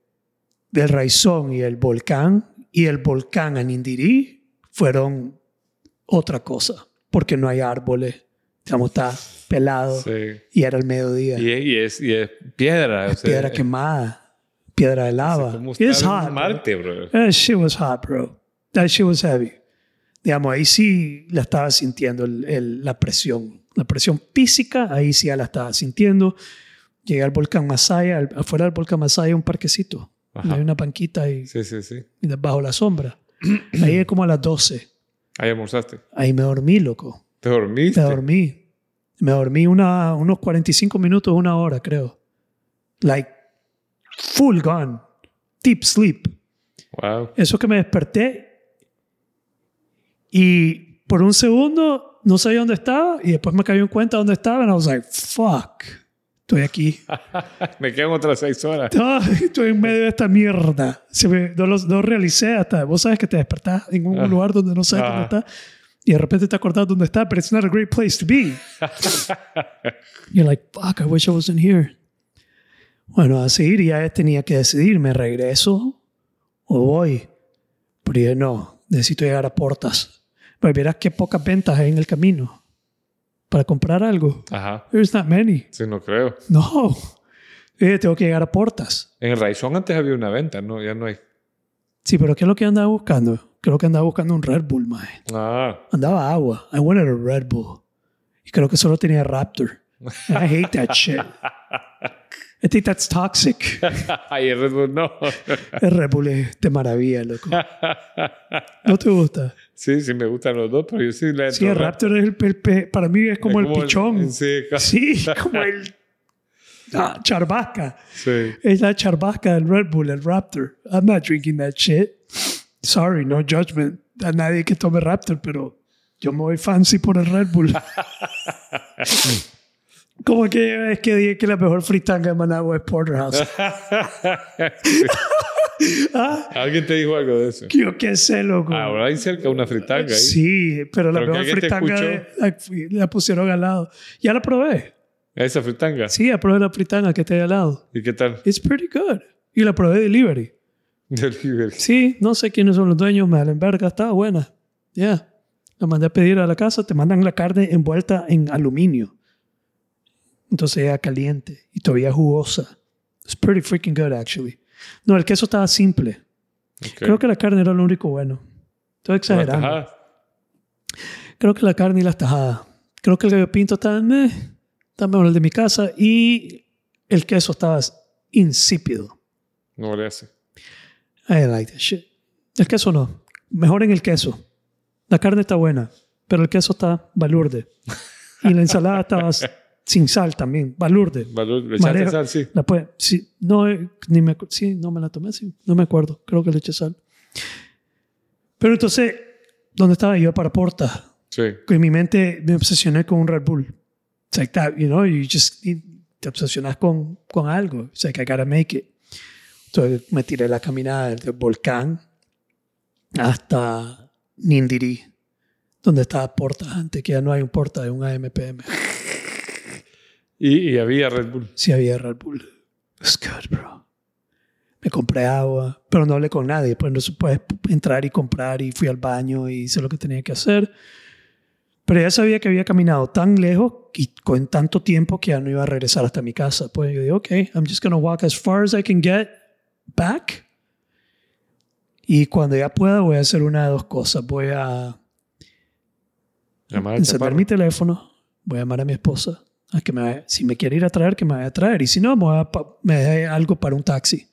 el Raizón y el volcán y el volcán Anindirí fueron otra cosa, porque no hay árboles, digamos, está pelado y era el mediodía. Y, es, y es, piedra. piedra quemada, piedra de lava. Es hot. Marte, bro. That shit was hot, bro. That shit was heavy. Digamos, ahí sí la estaba sintiendo el, la presión. La presión física, ahí sí ya la estaba sintiendo. Llegué al volcán Masaya, afuera del volcán Masaya un parquecito. Hay una banquita y, sí, sí, sí. y bajo la sombra. ahí es como a las 12. Ahí almorzaste. Ahí me dormí, loco. ¿Te dormiste? Me dormí. Me dormí una, unos 45 minutos, una hora, creo. Like, full gone. Deep sleep. Wow. Eso que me desperté y por un segundo no sabía dónde estaba y después me cayó en cuenta dónde estaba y I was like, fuck, estoy aquí. me quedan otras seis horas. estoy en medio de esta mierda. no, lo, realicé hasta, vos sabes que te despertás en un ah. lugar donde no sabes dónde estás y de repente te acordás dónde está, pero it's not a great place to be. You're like, fuck, I wish I wasn't here. Bueno, a seguir ya tenía que decidir, ¿me regreso o voy? Pero dije, no, necesito llegar a Portas. Pero verás qué pocas ventas hay en el camino para comprar algo. Ajá. There's not many. Sí, no creo. No. Eh, tengo que llegar a Portas. En el Raizón antes había una venta, ¿no? Ya no hay. Sí, pero ¿qué es lo que andaba buscando? Creo que andaba buscando un Red Bull, mae. Ah. Andaba agua. I wanted a Red Bull. Y creo que solo tenía Raptor. I hate that shit. I think that's toxic. Ay, el Red Bull no. el Red Bull es de maravilla, loco. ¿No te gusta? Sí, sí, me gustan los dos, pero yo sí le Sí, el Raptor es el, para mí es como, el pichón. sí, sí, como el Ah, charbasca. Sí. Es la charbasca del Red Bull, el Raptor. I'm not drinking that shit. Sorry, no judgment a nadie que tome Raptor, pero yo me voy fancy por el Red Bull. Como que es que dije que la mejor fritanga de Managua es Porterhouse. ¿Ah? ¿Alguien te dijo algo de eso? Yo qué sé, loco. Ahora hay cerca una fritanga ahí. Sí, pero la mejor fritanga la pusieron al lado. Ya la probé. ¿Esa fritanga? Sí, probé la fritanga que está ahí al lado. ¿Y qué tal? It's pretty good. Y la probé delivery. Sí, no sé quiénes son los dueños, me verga, estaba buena. Ya. Yeah. La mandé a pedir a la casa, te mandan la carne envuelta en aluminio. Entonces era caliente y todavía jugosa. It's pretty freaking good, actually. No, el queso estaba simple. Creo que la carne era lo único bueno. Estoy exagerando. Creo que la carne y las tajadas. Creo que el gallo pinto estaba meh mejor el de mi casa y el queso estaba insípido. No le hace. I like that shit. El queso no. Mejor en el queso. La carne está buena, pero el queso está balurde. Y la ensalada estaba sin sal también. Balurde. Balurde. ¿Le echaste sal? Sí. La puede, sí, no, ni me, sí, no me la tomé, sí. No me acuerdo. Creo que le eché sal. Pero entonces, ¿dónde estaba? Yo para Porta. Sí. En mi mente me obsesioné con un Red Bull. It's like that, you know, you just te obsesionas con, con algo. It's like I gotta make it. Entonces me tiré la caminada del volcán hasta Nindiri, donde estaba Porta antes, que ya no hay un Porta, de un AMPM. ¿Y, ¿Y, había Red Bull? Sí, había Red Bull. It's good, bro. Me compré agua, pero no hablé con nadie. Pues no se puede entrar y comprar y fui al baño y hice lo que tenía que hacer. Pero ya sabía que había caminado tan lejos y con tanto tiempo que ya no iba a regresar hasta mi casa. Pues yo dije, ok, I'm just going to walk as far as I can get back. Y cuando ya pueda, voy a hacer una de dos cosas. Voy a encender mi teléfono, voy a llamar a mi esposa, a que me, si me quiere ir a traer, que me vaya a traer. Y si no, me, a, me dé algo para un taxi.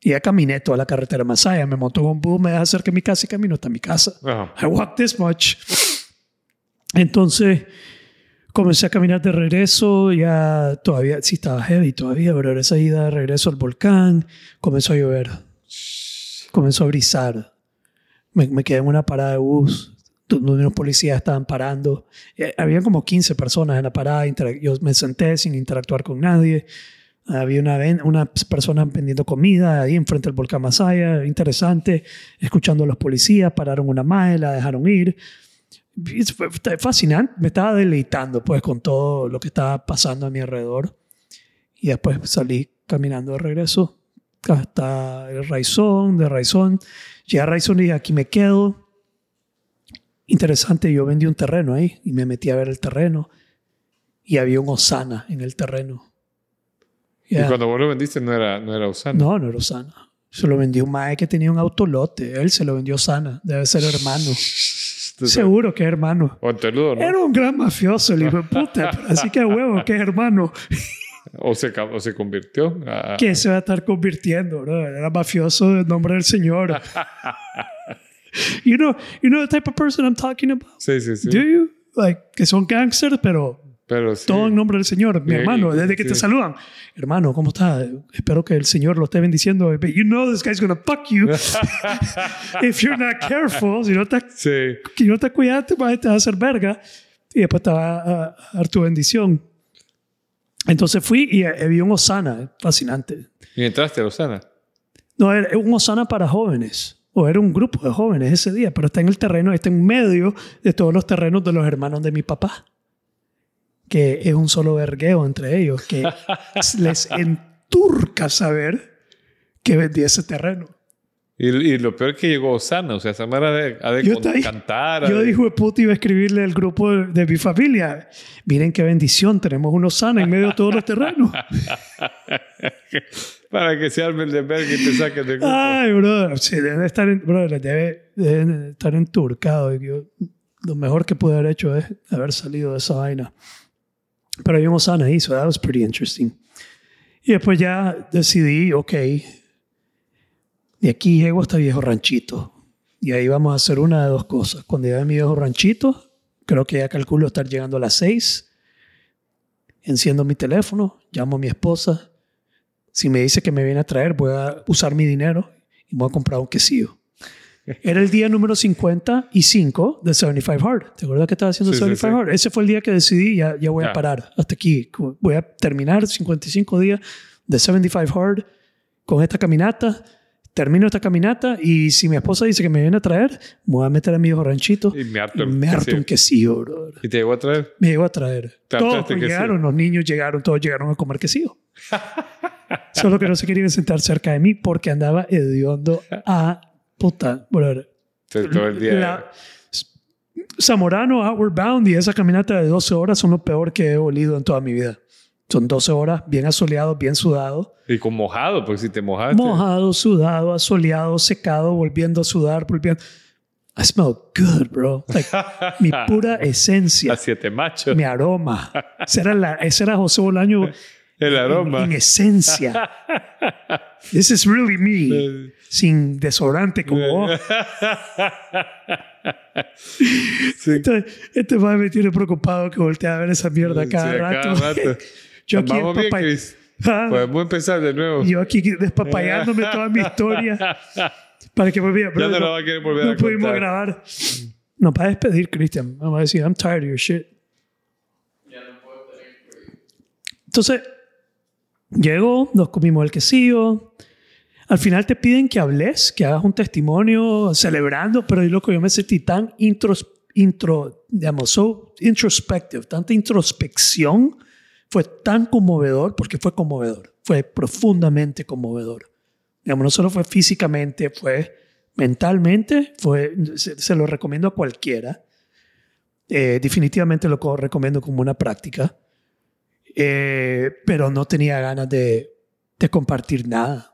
Y ya caminé toda la carretera Masaya, me montó un bus, me deja cerca de mi casa y camino hasta mi casa. I walk this much. Entonces, comencé a caminar de regreso, ya todavía, sí estaba heavy todavía, pero esa ida de regreso al volcán, comenzó a llover, comenzó a brisar. Me, me quedé en una parada de bus, donde unos policías estaban parando. Eh, había como 15 personas en la parada, yo me senté sin interactuar con nadie. Había una, una persona vendiendo comida ahí enfrente del volcán Masaya, interesante, escuchando a los policías, pararon una malla, la dejaron ir fue fascinante, me estaba deleitando pues con todo lo que estaba pasando a mi alrededor. Y después salí caminando de regreso hasta el Raizón, de Raizón. Llegué a Raizón y dije, aquí me quedo. Interesante, yo vendí un terreno ahí y me metí a ver el terreno. Y había un Osana en el terreno. ¿Y cuando vos lo vendiste no era, no era Osana? No, no era Osana. Se lo vendió un mae que tenía un autolote. Él se lo vendió Osana. Debe ser hermano. Seguro que hermano. Era un gran mafioso, el hijo de puta. así que huevo, que hermano. O se, o se convirtió. A... ¿Qué se va a estar convirtiendo? Bro? Era mafioso en nombre del Señor. you know, you know the type of person I'm talking about? Sí, sí, sí. Do you? Like, que son gangsters, pero pero Todo en nombre del Señor, mi hermano, desde que te saludan. Hermano, ¿cómo está? Espero que el Señor lo esté bendiciendo. you know this guy's gonna fuck you if you're not careful. Si no te, sí. si no te cuidas, te va a hacer verga. Y después te va a, dar tu bendición. Entonces fui y vi un Osana, fascinante. ¿Y entraste a Osana? No, era un Osana para jóvenes. O era un grupo de jóvenes ese día, pero está en el terreno, está en medio de todos los terrenos de los hermanos de mi papá que es un solo vergueo entre ellos, que les enturca saber que vendía ese terreno. Y, lo peor es que llegó Osana, o sea, Samara de, ha de yo cantar. Yo de puta iba a escribirle al grupo de, mi familia. Miren qué bendición, tenemos un Osana en medio de todos los terrenos. Para que se arme el de verga y te saquen de grupo. Ay, brother, sí, deben estar, brother, debe, deben estar enturcados. lo mejor que pude haber hecho es haber salido de esa vaina. Pero hay un Osana ahí, so that was pretty interesting. Y después ya decidí, ok, de aquí llego hasta Viejo Ranchito. Y ahí vamos a hacer una de dos cosas. Cuando llegue a mi Viejo Ranchito, creo que ya calculo estar llegando a las seis. Enciendo mi teléfono, llamo a mi esposa. Si me dice que me viene a traer, voy a usar mi dinero y voy a comprar un quesillo. Era el día número 55 de 75 Hard. ¿Te acuerdas que estaba haciendo 75 Hard? Ese fue el día que decidí, ya, ya voy a parar hasta aquí. Voy a terminar 55 días de 75 Hard con esta caminata. Termino esta caminata y si mi esposa dice que me viene a traer, me voy a meter a mi hijo ranchito y me harto, me harto un quesillo, bro. ¿Y te llegó a traer? Me llegó a traer. Todos llegaron, los niños llegaron, todos llegaron a comer quesillo. Solo que no se querían sentar cerca de mí porque andaba hediondo a puta, brother. Todo el día. Zamorano, Outward Bound y esa caminata de 12 horas son lo peor que he olido en toda mi vida. Son 12 horas bien asoleado, bien sudado. Y con mojado, porque si te mojaste. Mojado, sudado, asoleado, secado, volviendo a sudar, volviendo. I smell good, bro. Like, mi pura esencia. Las siete machos. Mi aroma. Ese era, la, ese era José Bolaño. El aroma. En, esencia. This is really me. Sin desodorante como vos. Entonces, este va me tiene preocupado que voltee a ver esa mierda cada rato. Yo aquí Vamos bien, ¿Ah? Podemos empezar de nuevo. Yo aquí despapayándome toda mi historia. Para que volviera. Ya no, la va a querer volver no pudimos grabar. No, para despedir, Cristian. Vamos a decir, I'm tired of your shit. Ya no puedo tener Entonces, llegó, nos comimos el quesillo. Al final te piden que hables, que hagas un testimonio celebrando, pero yo, loco, yo me sentí tan intros, introspective, tanta introspección, fue tan conmovedor, porque fue conmovedor, fue profundamente conmovedor. Digamos, no solo fue físicamente, fue mentalmente, fue, se, lo recomiendo a cualquiera. Eh, definitivamente lo recomiendo como una práctica, eh, pero no tenía ganas de compartir nada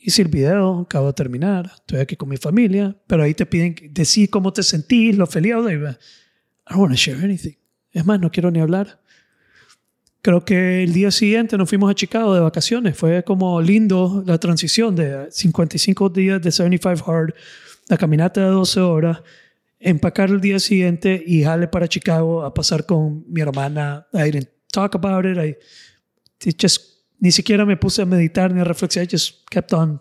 hice el video, acabo de terminar, estoy aquí con mi familia, pero ahí te piden decir cómo te sentís, lo feliz. I don't want to share anything. Es más, no quiero ni hablar. Creo que el día siguiente nos fuimos a Chicago de vacaciones. Fue como lindo la transición de 55 días de 75 Hard, la caminata de 12 horas, empacar el día siguiente y jale para Chicago a pasar con mi hermana. I didn't talk about it. I just ni siquiera me puse a meditar ni a reflexionar, just kept on.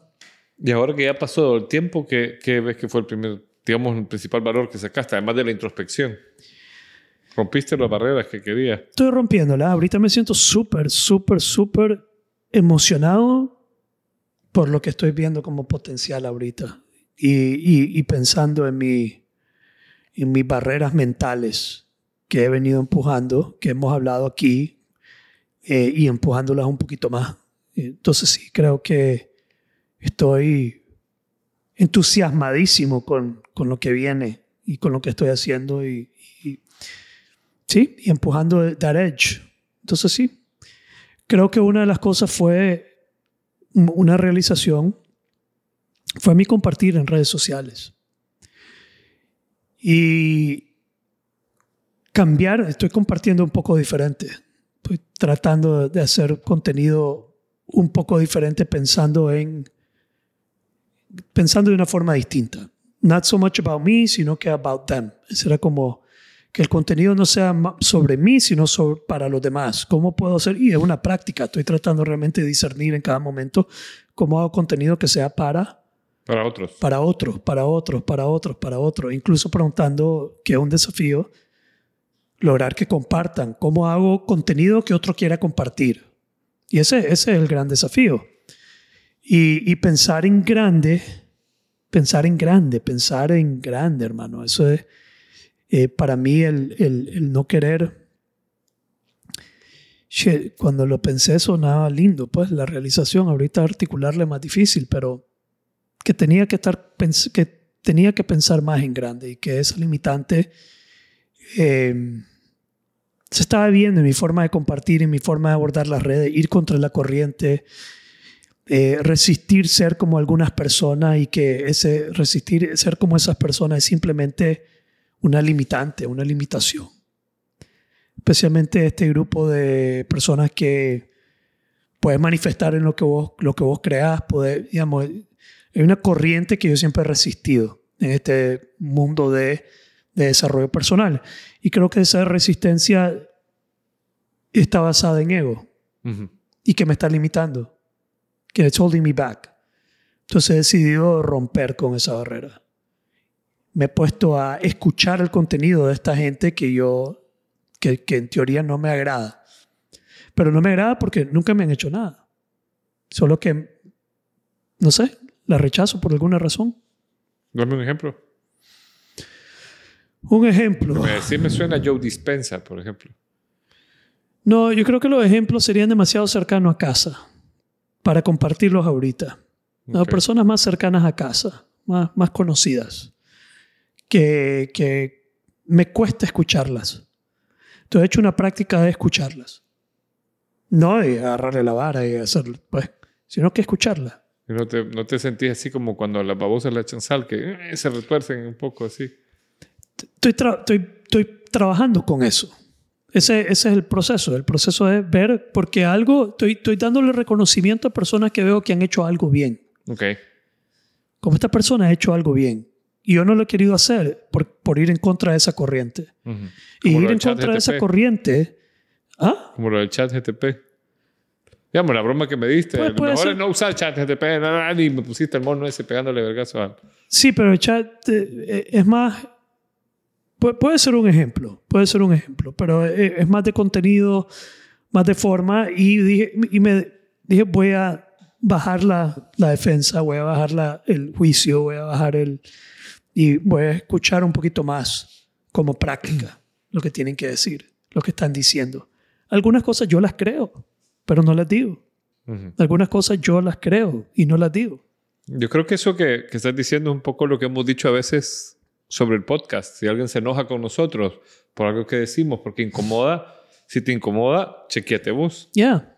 Y ahora que ya pasó el tiempo, ¿qué, qué ves que fue el primer, digamos, el principal valor que sacaste, además de la introspección? ¿Rompiste las barreras que querías? Estoy rompiéndola. Ahorita me siento súper, súper, súper emocionado por lo que estoy viendo como potencial ahorita. Y, y, y pensando en, mi, en mis barreras mentales que he venido empujando, que hemos hablado aquí, eh, y empujándolas un poquito más. Entonces sí, creo que estoy entusiasmadísimo con, con lo que viene y con lo que estoy haciendo y, sí, y empujando that edge. Entonces sí, creo que una de las cosas fue una realización, fue mi compartir en redes sociales. Y cambiar, estoy compartiendo un poco diferente estoy tratando de hacer contenido un poco diferente pensando en pensando de una forma distinta. Not so much about me, sino que about them. Será como que el contenido no sea sobre mí, sino sobre, para los demás. ¿Cómo puedo hacer? Y es una práctica. Estoy tratando realmente de discernir en cada momento cómo hago contenido que sea para... Para otros. Para otros, para otros, para otros, para otros. Incluso preguntando, que es un desafío, lograr que compartan, cómo hago contenido que otro quiera compartir. Y ese, ese es el gran desafío. Y, y, pensar en grande, pensar en grande, pensar en grande, hermano. Eso es eh, para mí el, el, el, no querer. cuando lo pensé sonaba lindo, pues la realización, ahorita articularle más difícil, pero que tenía que, estar, que, tenía que pensar más en grande y que esa limitante eh, se estaba viendo en mi forma de compartir, en mi forma de abordar las redes, ir contra la corriente, eh, resistir ser como algunas personas y que ese resistir ser como esas personas es simplemente una limitante, una limitación. Especialmente este grupo de personas que pueden manifestar en lo que vos, lo que vos creas, poder, digamos, hay una corriente que yo siempre he resistido en este mundo de de desarrollo personal. Y creo que esa resistencia está basada en ego y que me está limitando, que it's holding me back. Entonces he decidido romper con esa barrera. Me he puesto a escuchar el contenido de esta gente que yo, que, que en teoría no me agrada. Pero no me agrada porque nunca me han hecho nada. Solo que, no sé, la rechazo por alguna razón. Dame un ejemplo. Un ejemplo. Sí me suena Joe Dispensa, por ejemplo. No, yo creo que los ejemplos serían demasiado cercanos a casa para compartirlos ahorita. personas más cercanas a casa, más, más conocidas, que, que me cuesta escucharlas. Entonces he hecho una práctica de escucharlas. No de agarrarle la vara y hacerlo, pues, sino que escucharla. no te, no te sentís así como cuando las babosas le echan sal, que eh, se retuercen un poco así? Estoy, estoy, estoy trabajando con eso. Ese, ese, es el proceso. El proceso es ver, porque algo, estoy, estoy dándole reconocimiento a personas que veo que han hecho algo bien. Ok. Como esta persona ha hecho algo bien. Y yo no lo he querido hacer por, por ir en contra de esa corriente. Y ir en contra de esa corriente. ¿Ah? Como lo del chat GTP. Digamos, la broma que me diste. Pues, lo mejor es no usar chat GTP y me pusiste el mono ese pegándole vergazo a... Sí, pero el chat eh, es más... Puede ser un ejemplo, puede ser un ejemplo, pero es más de contenido, más de forma y, dije, y me dije voy a bajar la, la defensa, voy a bajar la, el juicio, voy a bajar el... y voy a escuchar un poquito más como práctica lo que tienen que decir, lo que están diciendo. Algunas cosas yo las creo, pero no las digo. Algunas cosas yo las creo y no las digo. Yo creo que eso que, que, estás diciendo es un poco lo que hemos dicho a veces sobre el podcast. Si alguien se enoja con nosotros por algo que decimos, porque incomoda, si te incomoda, chequeate vos. Ya,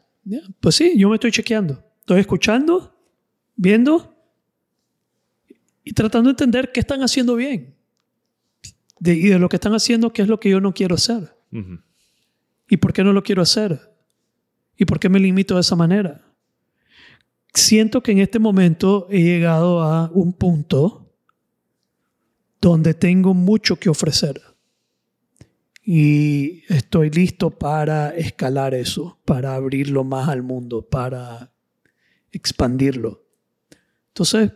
pues sí, yo me estoy chequeando. Estoy escuchando, viendo y tratando de entender qué están haciendo bien. y de lo que están haciendo, qué es lo que yo no quiero hacer. ¿Y por qué no lo quiero hacer? ¿Y por qué me limito de esa manera? Siento que en este momento he llegado a un punto donde tengo mucho que ofrecer. Y estoy listo para escalar eso, para abrirlo más al mundo, para expandirlo. Entonces,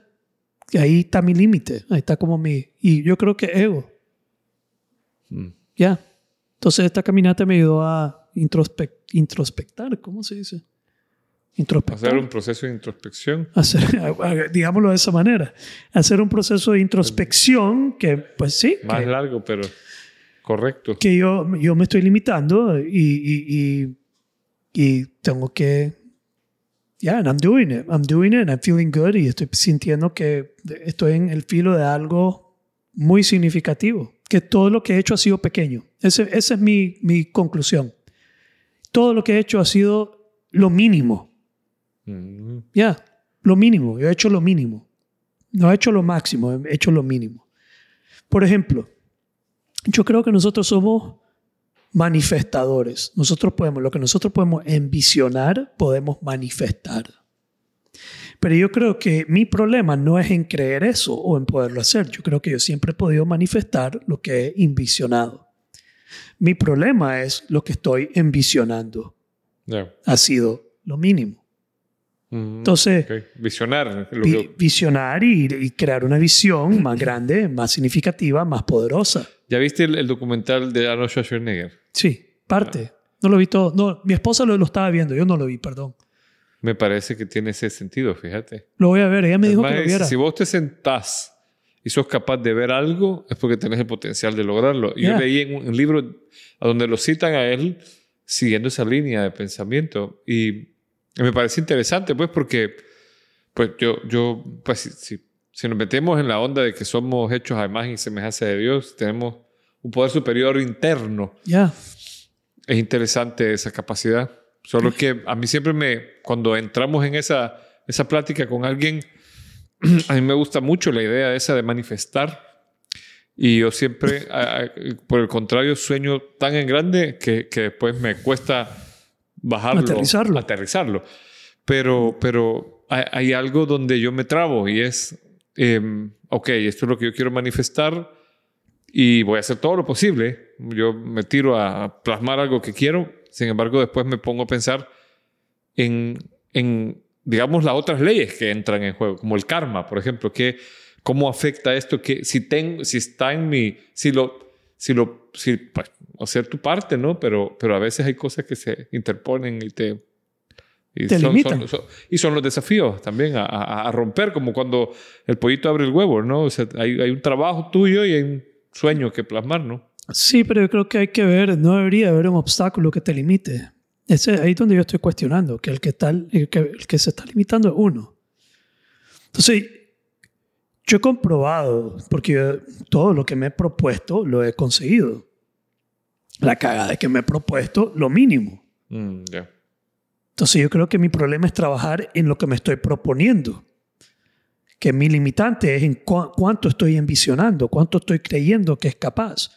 ahí está mi límite, ahí está como mi... Y yo creo que ego. Mm. Ya. Entonces, esta caminata me ayudó a introspectar, ¿cómo se dice? Introspectar. Hacer un proceso de introspección. Hacer, digámoslo de esa manera. Hacer un proceso de introspección que, pues sí. Más largo, pero correcto. Que yo, yo me estoy limitando y, y, y, tengo que. Yeah, and I'm doing it. I'm doing it and I'm feeling good y estoy sintiendo que estoy en el filo de algo muy significativo. Que todo lo que he hecho ha sido pequeño. Ese, esa es mi, mi conclusión todo lo que he hecho ha sido lo mínimo. Mm. Ya, lo mínimo. Yo he hecho lo mínimo. No he hecho lo máximo, he hecho lo mínimo. Por ejemplo, yo creo que nosotros somos manifestadores. Nosotros podemos, lo que nosotros podemos envisionar, podemos manifestar. Pero yo creo que mi problema no es en creer eso o en poderlo hacer. Yo creo que yo siempre he podido manifestar lo que he envisionado. Mi problema es lo que estoy envisionando. Ha sido lo mínimo. Entonces, visionar. visionar y, crear una visión más grande, más significativa, más poderosa. ¿Ya viste el, documental de Arnold Schwarzenegger? Sí, parte. No lo vi todo. No, mi esposa lo, estaba viendo, yo no lo vi, perdón. Me parece que tiene ese sentido, fíjate. Lo voy a ver, ella me dijo que lo viera. Si vos te sentás y sos capaz de ver algo, es porque tenés el potencial de lograrlo. Y Yo leí en un libro a donde lo citan a él siguiendo esa línea de pensamiento. Y me parece interesante, pues, porque pues yo, yo pues, si, si, nos metemos en la onda de que somos hechos a imagen y semejanza de Dios, tenemos un poder superior interno. Ya. Es interesante esa capacidad. Solo que a mí siempre me, cuando entramos en esa, esa plática con alguien, a mí me gusta mucho la idea esa de manifestar. Y yo siempre, por el contrario, sueño tan en grande que, que después me cuesta bajarlo. Aterrizarlo. Aterrizarlo. Pero, pero hay, algo donde yo me trabo y es, em, ok, esto es lo que yo quiero manifestar y voy a hacer todo lo posible. Yo me tiro a plasmar algo que quiero. Sin embargo, después me pongo a pensar en, en digamos, las otras leyes que entran en juego, como el karma, por ejemplo, que cómo afecta esto, que si, tengo, si está en mi, si lo, si lo, si, pues, hacer tu parte, ¿no? Pero, pero a veces hay cosas que se interponen y te... Y te son, limitan. y son los desafíos también a, a, romper, como cuando el pollito abre el huevo, ¿no? O sea, hay, hay un trabajo tuyo y hay un sueño que plasmar, ¿no? Sí, pero yo creo que hay que ver, no debería haber un obstáculo que te limite. Ese, ahí es donde yo estoy cuestionando, que el que, está, el que, el que se está limitando es uno. Entonces, yo he comprobado, porque todo lo que me he propuesto lo he conseguido. La cagada es que me he propuesto lo mínimo. Mm, Entonces yo creo que mi problema es trabajar en lo que me estoy proponiendo. Que mi limitante es en cuánto estoy envisionando, cuánto estoy creyendo que es capaz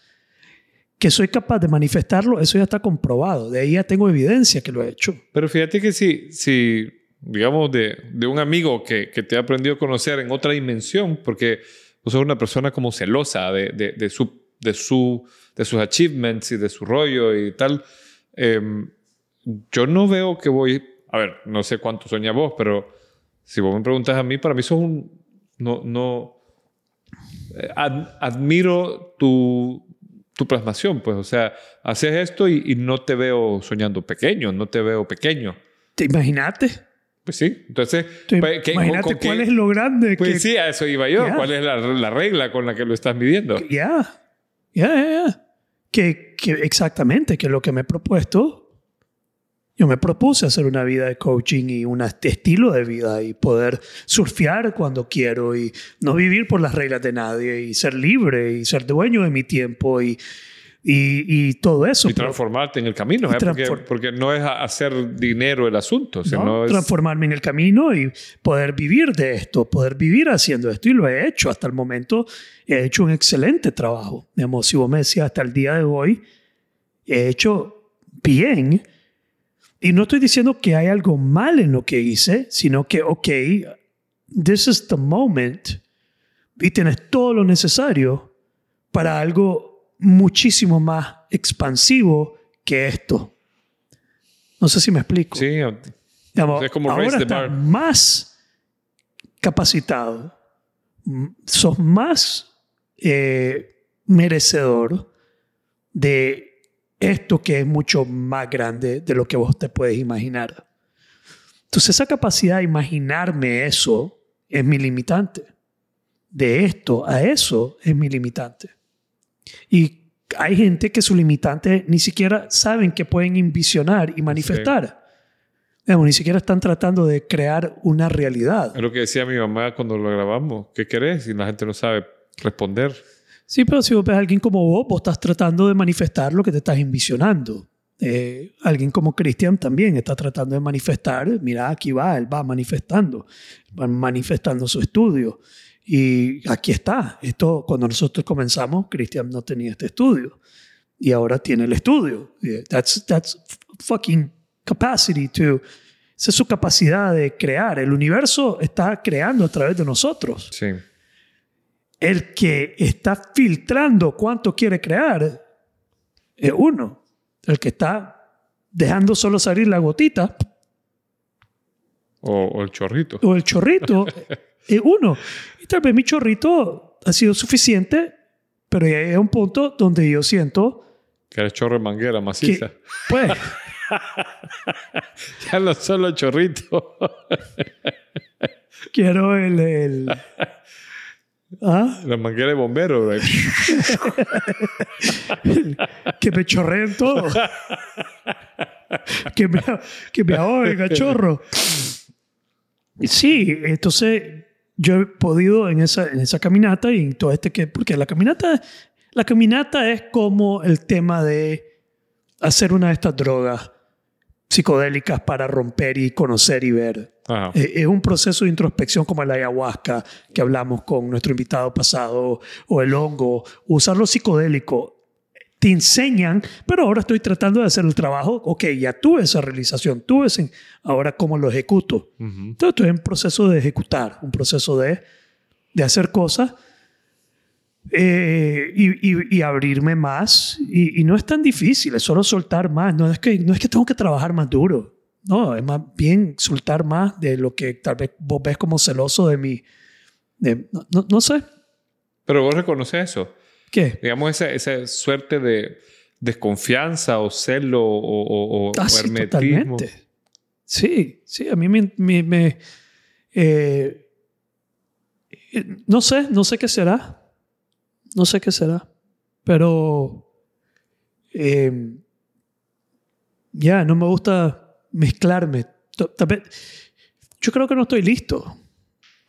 que soy capaz de manifestarlo, eso ya está comprobado. De ahí ya tengo evidencia que lo he hecho. Pero fíjate que si, si digamos, de, de un amigo que, que, te ha aprendido a conocer en otra dimensión, porque vos sos una persona como celosa de, de, de su, de, su, de sus achievements y de su rollo y tal, em, yo no veo que voy a ver, no sé cuánto sueñas vos, pero si vos me preguntas a mí, para mí sos un, no, no, eh, admiro tu, tu plasmación, pues, o sea, haces esto y, no te veo soñando pequeño, no te veo pequeño. ¿Te imaginaste? Pues sí, entonces... Pues, imagínate cuál es lo grande. Pues sí, a eso iba yo, cuál es la, la, regla con la que lo estás midiendo. Ya, ya, ya, Que, que exactamente, que lo que me he propuesto yo me propuse hacer una vida de coaching y un estilo de vida y poder surfear cuando quiero y no vivir por las reglas de nadie y ser libre y ser dueño de mi tiempo y, y, todo eso. Y transformarte en el camino, ¿eh? porque, no es hacer dinero el asunto. Sino Transformarme en el camino y poder vivir de esto, poder vivir haciendo esto. Y lo he hecho hasta el momento. He hecho un excelente trabajo. Digamos, si vos me decías hasta el día de hoy, he hecho bien y no estoy diciendo que hay algo mal en lo que hice, sino que, ok, this is the moment y tienes todo lo necesario para algo muchísimo más expansivo que esto. No sé si me explico. Sí, es como ahora estás más capacitado, sos más eh, merecedor de esto que es mucho más grande de lo que vos te puedes imaginar. Entonces esa capacidad de imaginarme eso es mi limitante. De esto a eso es mi limitante. Y hay gente que su limitante ni siquiera saben que pueden envisionar y manifestar. ni siquiera están tratando de crear una realidad. Es lo que decía mi mamá cuando lo grabamos. ¿Qué querés? Y la gente no sabe responder. Sí, pero si vos ves a alguien como vos, vos estás tratando de manifestar lo que te estás envisionando. Eh, alguien como Cristian también está tratando de manifestar, mira, aquí va, él va manifestando, va manifestando su estudio. Y aquí está. Esto, cuando nosotros comenzamos, Cristian no tenía este estudio. Y ahora tiene el estudio. That's, that's fucking capacity to... Esa es su capacidad de crear. El universo está creando a través de nosotros. Sí el que está filtrando cuánto quiere crear es uno. El que está dejando solo salir la gotita. O, el chorrito. O el chorrito es uno. Y tal vez mi chorrito ha sido suficiente, pero ya hay un punto donde yo siento... Que eres chorro de manguera maciza. pues... ya no solo chorrito. Quiero el ¿Ah? La manguera de bombero. que me chorreen todo. que me, que me ahogue, chorro. Sí, entonces yo he podido en esa, en esa caminata y en todo este que... Porque la caminata, la caminata es como el tema de hacer una de estas drogas psicodélicas para romper y conocer y ver. Eh, es un proceso de introspección como la ayahuasca que hablamos con nuestro invitado pasado o el hongo. Usar lo psicodélico te enseñan, pero ahora estoy tratando de hacer el trabajo. Ok, ya tuve esa realización, tuve ese, ahora cómo lo ejecuto. Entonces estoy en proceso de ejecutar, un proceso de, de hacer cosas eh, y, abrirme más. Y, no es tan difícil, es solo soltar más. No es, que, no es que tengo que trabajar más duro. No, es más bien soltar más de lo que tal vez vos ves como celoso de mí. no, no, sé. Pero vos reconoces eso. ¿Qué? Digamos, esa, esa suerte de desconfianza o celo o, o, ah, sí, Totalmente. Sí, sí, a mí me... me, eh, no sé, no sé qué será. No sé qué será. Pero eh, ya, no me gusta mezclarme. Yo creo que no estoy listo.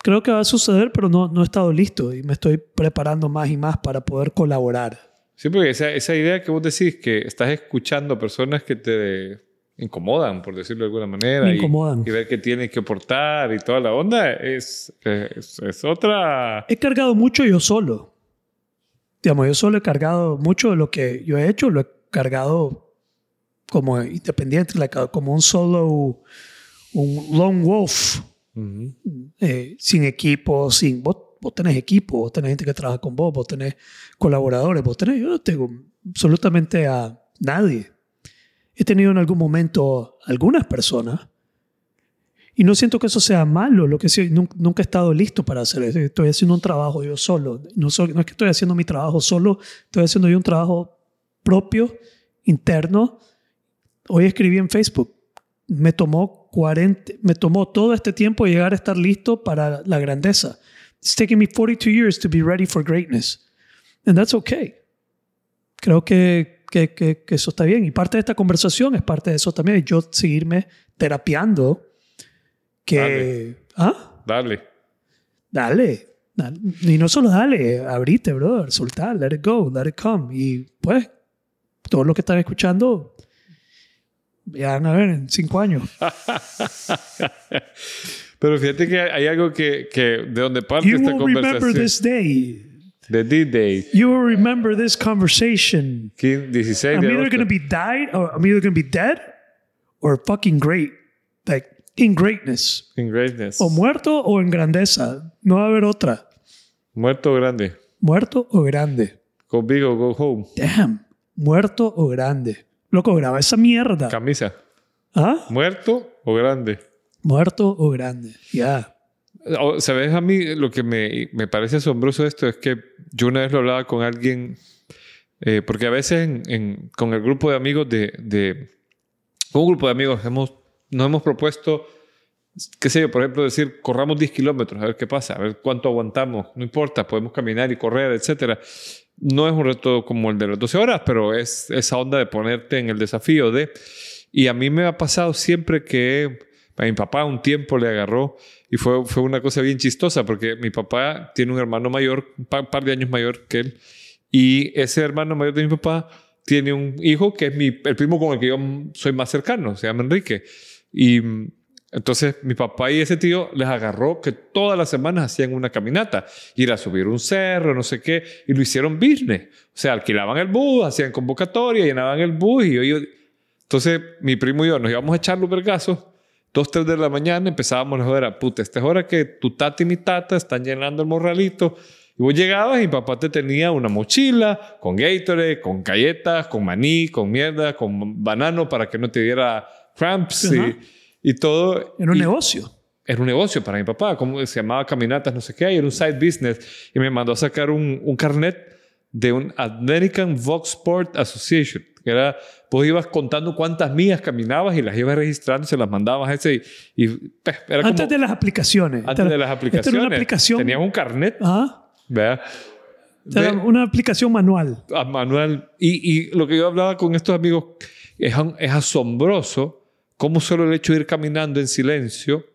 Creo que va a suceder, pero no, no he estado listo y me estoy preparando más y más para poder colaborar. Sí, porque esa, esa idea que vos decís, que estás escuchando personas que te incomodan, por decirlo de alguna manera. Me incomodan. Y, ver que tiene que aportar y toda la onda, es, es, es otra... He cargado mucho yo solo. Digamos, yo solo he cargado mucho de lo que yo he hecho, lo he cargado como independiente, como un solo, un lone wolf, eh, sin equipo, sin... Vos, vos, tenés equipo, vos tenés gente que trabaja con vos, vos tenés colaboradores, vos tenés... Yo no tengo absolutamente a nadie. He tenido en algún momento algunas personas, Y no siento que eso sea malo, lo que sí, nunca, he estado listo para hacer eso. Estoy haciendo un trabajo yo solo. No, no es que estoy haciendo mi trabajo solo, estoy haciendo yo un trabajo propio, interno. Hoy escribí en Facebook, me tomó 40, me tomó todo este tiempo llegar a estar listo para la grandeza. It's taken me 42 years to be ready for greatness. And that's okay. Creo que, que, que, que eso está bien. Y parte de esta conversación es parte de eso también. Yo seguirme terapiando que... Dale. ¿Ah? Dale. Dale. Y no solo dale, abrite, brother, soltar, let it go, let it come. Y pues, todo lo que están escuchando, ya van a ver en cinco años. Pero fíjate que hay algo que, que de donde parte you esta will conversación. Remember this day. The D-Day. You will remember this conversation. 16 I'm either going to be died or I'm either going to be dead or fucking great. Like in greatness. In greatness. O muerto o en grandeza. No va a haber otra. Muerto o grande. Muerto o grande. Go big or go home. Damn. Muerto o grande. Loco, graba esa mierda. Camisa. ¿Ah? Muerto o grande. Muerto o grande. Ya. ¿Sabes? A mí lo que me, me, parece asombroso esto es que yo una vez lo hablaba con alguien, eh, porque a veces en, con el grupo de amigos de, de, Con un grupo de amigos hemos, nos hemos propuesto, qué sé yo, por ejemplo, decir, corramos 10 kilómetros, a ver qué pasa, a ver cuánto aguantamos, no importa, podemos caminar y correr, etcétera. No es un reto como el de las 12 horas, pero es esa onda de ponerte en el desafío de... Y a mí me ha pasado siempre que a mi papá un tiempo le agarró y fue, fue una cosa bien chistosa porque mi papá tiene un hermano mayor, un par, de años mayor que él, y ese hermano mayor de mi papá tiene un hijo que es mi, el primo con el que yo soy más cercano, se llama Enrique. Y entonces mi papá y ese tío les agarró que todas las semanas hacían una caminata, ir a subir un cerro, no sé qué, y lo hicieron business. O sea, alquilaban el bus, hacían convocatoria, llenaban el bus y yo, entonces mi primo y yo nos íbamos a echar los vergazos Dos, tres de la mañana empezábamos a joder, puta, esta es hora que tu tata y mi tata están llenando el morralito. Y vos llegabas y papá te tenía una mochila con Gatorade, con galletas, con maní, con mierda, con banano para que no te diera cramps y, todo. Era un negocio. Era un negocio para mi papá, como se llamaba Caminatas, no sé qué, y era un side business. Y me mandó a sacar un, un carnet de un American Vox Sport Association, que era Vos ibas contando cuántas millas caminabas y las ibas registrando, se las mandabas a ese. Y, pues, antes de las aplicaciones. Antes de las aplicaciones. Era una aplicación. Tenías un carnet. Ajá. una aplicación manual. Ah, manual. Y, y, lo que yo hablaba con estos amigos es, es asombroso cómo solo el hecho de ir caminando en silencio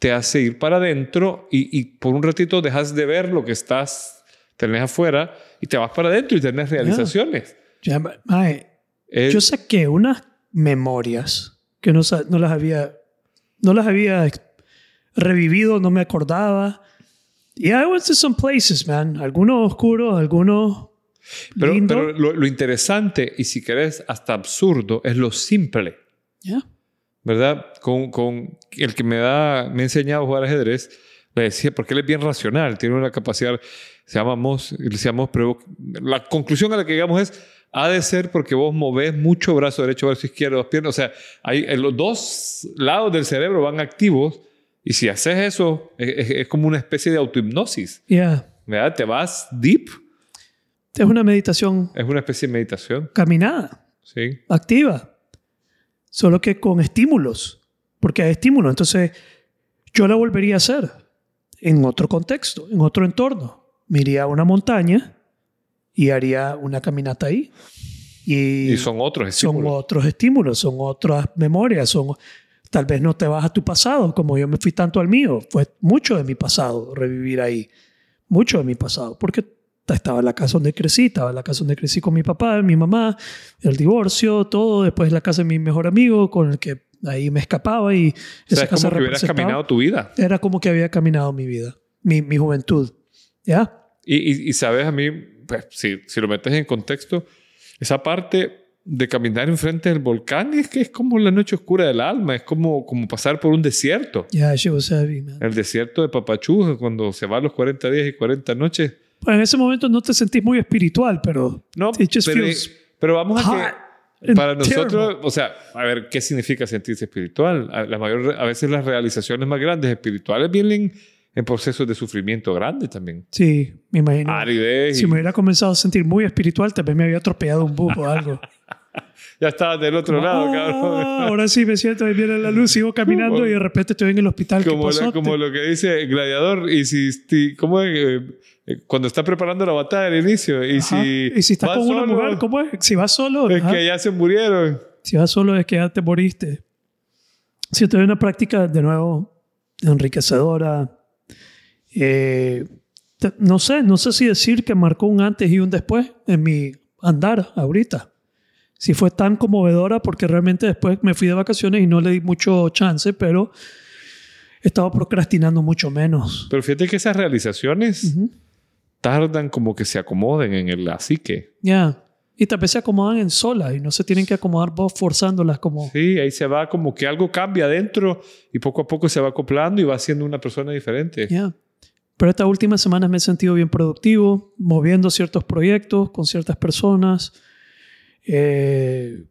te hace ir para adentro y, y, por un ratito dejas de ver lo que estás, tenés afuera y te vas para adentro y tenés realizaciones. Ya, yo saqué unas memorias que no, no, las había no las había revivido, no me acordaba. Y I went to some places, man. Algunos oscuros, algunos pero, pero lo, interesante y si querés hasta absurdo es lo simple. Ya. ¿Verdad? Con, con, el que me da me ha enseñado a jugar ajedrez, le decía, porque él es bien racional, tiene una capacidad, se llamamos, le llamamos, pero la conclusión a la que llegamos es ha de ser porque vos movés mucho brazo derecho, brazo izquierdo, dos piernas. O sea, hay, en los dos lados del cerebro van activos y si haces eso, es, como una especie de autohipnosis. Yeah. ¿Verdad? Te vas deep. Es una meditación. Es una especie de meditación. Caminada. Sí. Activa. Solo que con estímulos. Porque hay estímulos. Entonces, yo la volvería a hacer en otro contexto, en otro entorno. Me iría a una montaña y haría una caminata ahí. Y, son otros estímulos. Son otros estímulos, son otras memorias, son... Tal vez no te vas a tu pasado, como yo me fui tanto al mío. Fue mucho de mi pasado revivir ahí. Mucho de mi pasado. Porque estaba en la casa donde crecí, estaba en la casa donde crecí con mi papá, mi mamá, el divorcio, todo. Después la casa de mi mejor amigo, con el que ahí me escapaba y esa casa como que hubieras caminado tu vida. Era como que había caminado mi vida, mi, mi juventud. ¿Ya? Y, y, y, sabes, a mí pues, si, si lo metes en contexto, esa parte de caminar enfrente del volcán es que es como la noche oscura del alma, es como, como pasar por un desierto. Yeah, heavy, man. El desierto de Papachú, cuando se va los 40 días y 40 noches. Pues en ese momento no te sentís muy espiritual, pero. No, pero, pero, vamos a que. Para nosotros, o sea, a ver, ¿qué significa sentirse espiritual? A, la mayor, a veces las realizaciones más grandes espirituales vienen en procesos de sufrimiento grande también. Sí, me imagino. Si me hubiera comenzado a sentir muy espiritual, también me había atropellado un bus o algo. ya estaba del otro lado, ah, cabrón. Ahora sí me siento, ahí viene la luz, sigo caminando y de repente estoy en el hospital. Como, como lo que dice el gladiador, y si, ¿cómo es? Eh, eh, cuando está preparando la batalla al inicio, y si, y si estás con una mujer, ¿cómo es? Si vas solo. Es que ya se murieron. Si vas solo, es que ya te moriste. Si estoy en una práctica, de nuevo, enriquecedora. Eh, no sé, no sé si decir que marcó un antes y un después en mi andar ahorita si fue tan conmovedora porque realmente después me fui de vacaciones y no le di mucho chance, pero estaba procrastinando mucho menos. Pero fíjate que esas realizaciones tardan como que se acomoden en el así que. Ya. Y tal vez se acomodan en sola y no se tienen que acomodar vos forzándolas como... Sí, ahí se va como que algo cambia adentro y poco a poco se va acoplando y va siendo una persona diferente. Ya. Pero estas últimas semanas me he sentido bien productivo, moviendo ciertos proyectos con ciertas personas eh,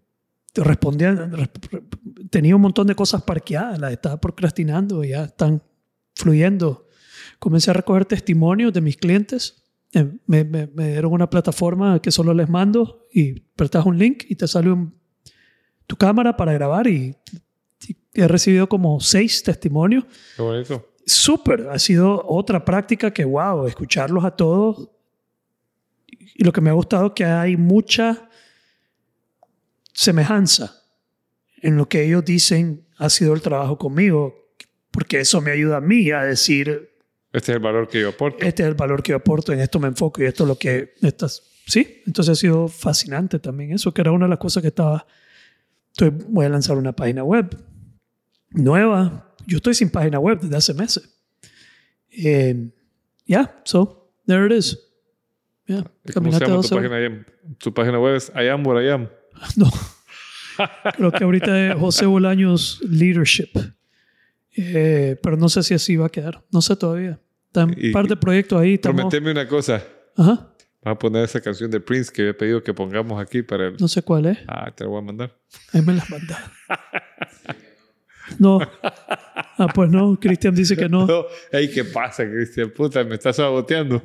respondía, tenía un montón de cosas parqueadas, las estaba procrastinando y ya están fluyendo. Comencé a recoger testimonios de mis clientes. Eh, me, dieron una plataforma que solo les mando y apretas un link y te sale tu cámara para grabar y, he recibido como seis testimonios. Qué bonito. Súper, ha sido otra práctica que, wow, escucharlos a todos. Y lo que me ha gustado es que hay mucha semejanza en lo que ellos dicen ha sido el trabajo conmigo, porque eso me ayuda a mí a decir... Este es el valor que yo aporto. Este es el valor que yo aporto, en esto me enfoco y esto es lo que... Estas, sí, entonces ha sido fascinante también eso, que era una de las cosas que estaba... Estoy, voy a lanzar una página web nueva. Yo estoy sin página web desde hace meses. Eh, yeah, so there it is. Yeah, ¿Cómo se llama tu página, tu página web es I am what I am. No. Creo que ahorita es José Bolaños Leadership. Eh, pero no sé si así va a quedar. No sé todavía. Un par de proyectos ahí. Prometeme una cosa. Ajá. Vas a poner esa canción de Prince que había pedido que pongamos aquí para el... No sé cuál es. Ah, te la voy a mandar. Ahí me la manda. No. Ah, pues no. Cristian dice que no. no. Ey, ¿qué pasa, Cristian? Puta, me estás saboteando.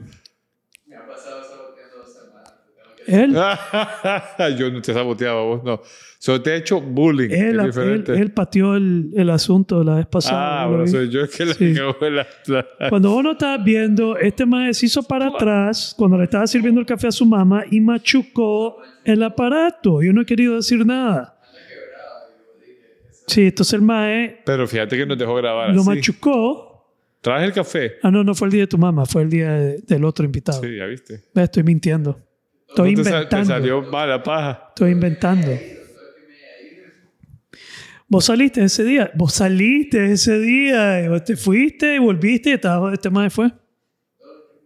Él. yo no te saboteaba vos, no. Solo te he hecho bullying. Él, él, pateó el, el, asunto la vez pasada. Ah, bueno, soy yo que le sí. la, Cuando vos no estabas viendo, este maestro se hizo para atrás cuando le estaba sirviendo el café a su mamá y machucó el aparato. Yo no he querido decir nada. Sí, entonces el mae. Pero fíjate que nos dejó grabar. Lo machucó. ¿Traes el café? Ah, no, no fue el día de tu mamá, fue el día del otro invitado. Sí, ya viste. Estoy mintiendo. Estoy inventando. Te salió mala paja. Estoy inventando. Vos saliste ese día. Vos saliste ese día. Te fuiste y volviste y estaba, este más fue.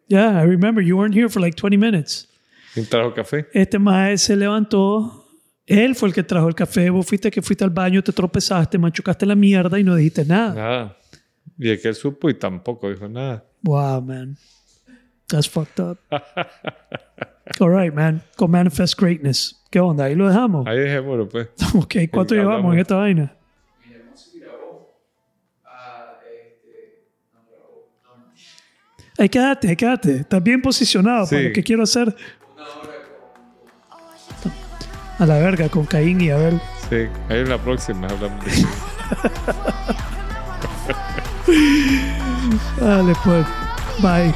Yeah, I remember. You weren't here for like 20 minutes. ¿Quién trajo café? Este más se levantó. Él fue el que trajo el café. Vos fuiste que fuiste al baño, te tropezaste, machucaste la mierda y no dijiste nada. Nada. Y que él supo y tampoco dijo nada. Wow, man. That's fucked up. All right, man. Con Manifest Greatness. ¿Qué onda? Ahí lo dejamos. Ahí dejémoslo, pues. ok, ¿cuánto llevamos en esta vaina? Ahí quédate, ahí quédate. Estás bien posicionado para lo que quiero hacer. A la verga, con Caín y Abel. Sí, ahí en la próxima hablamos de Dale, pues. Bye.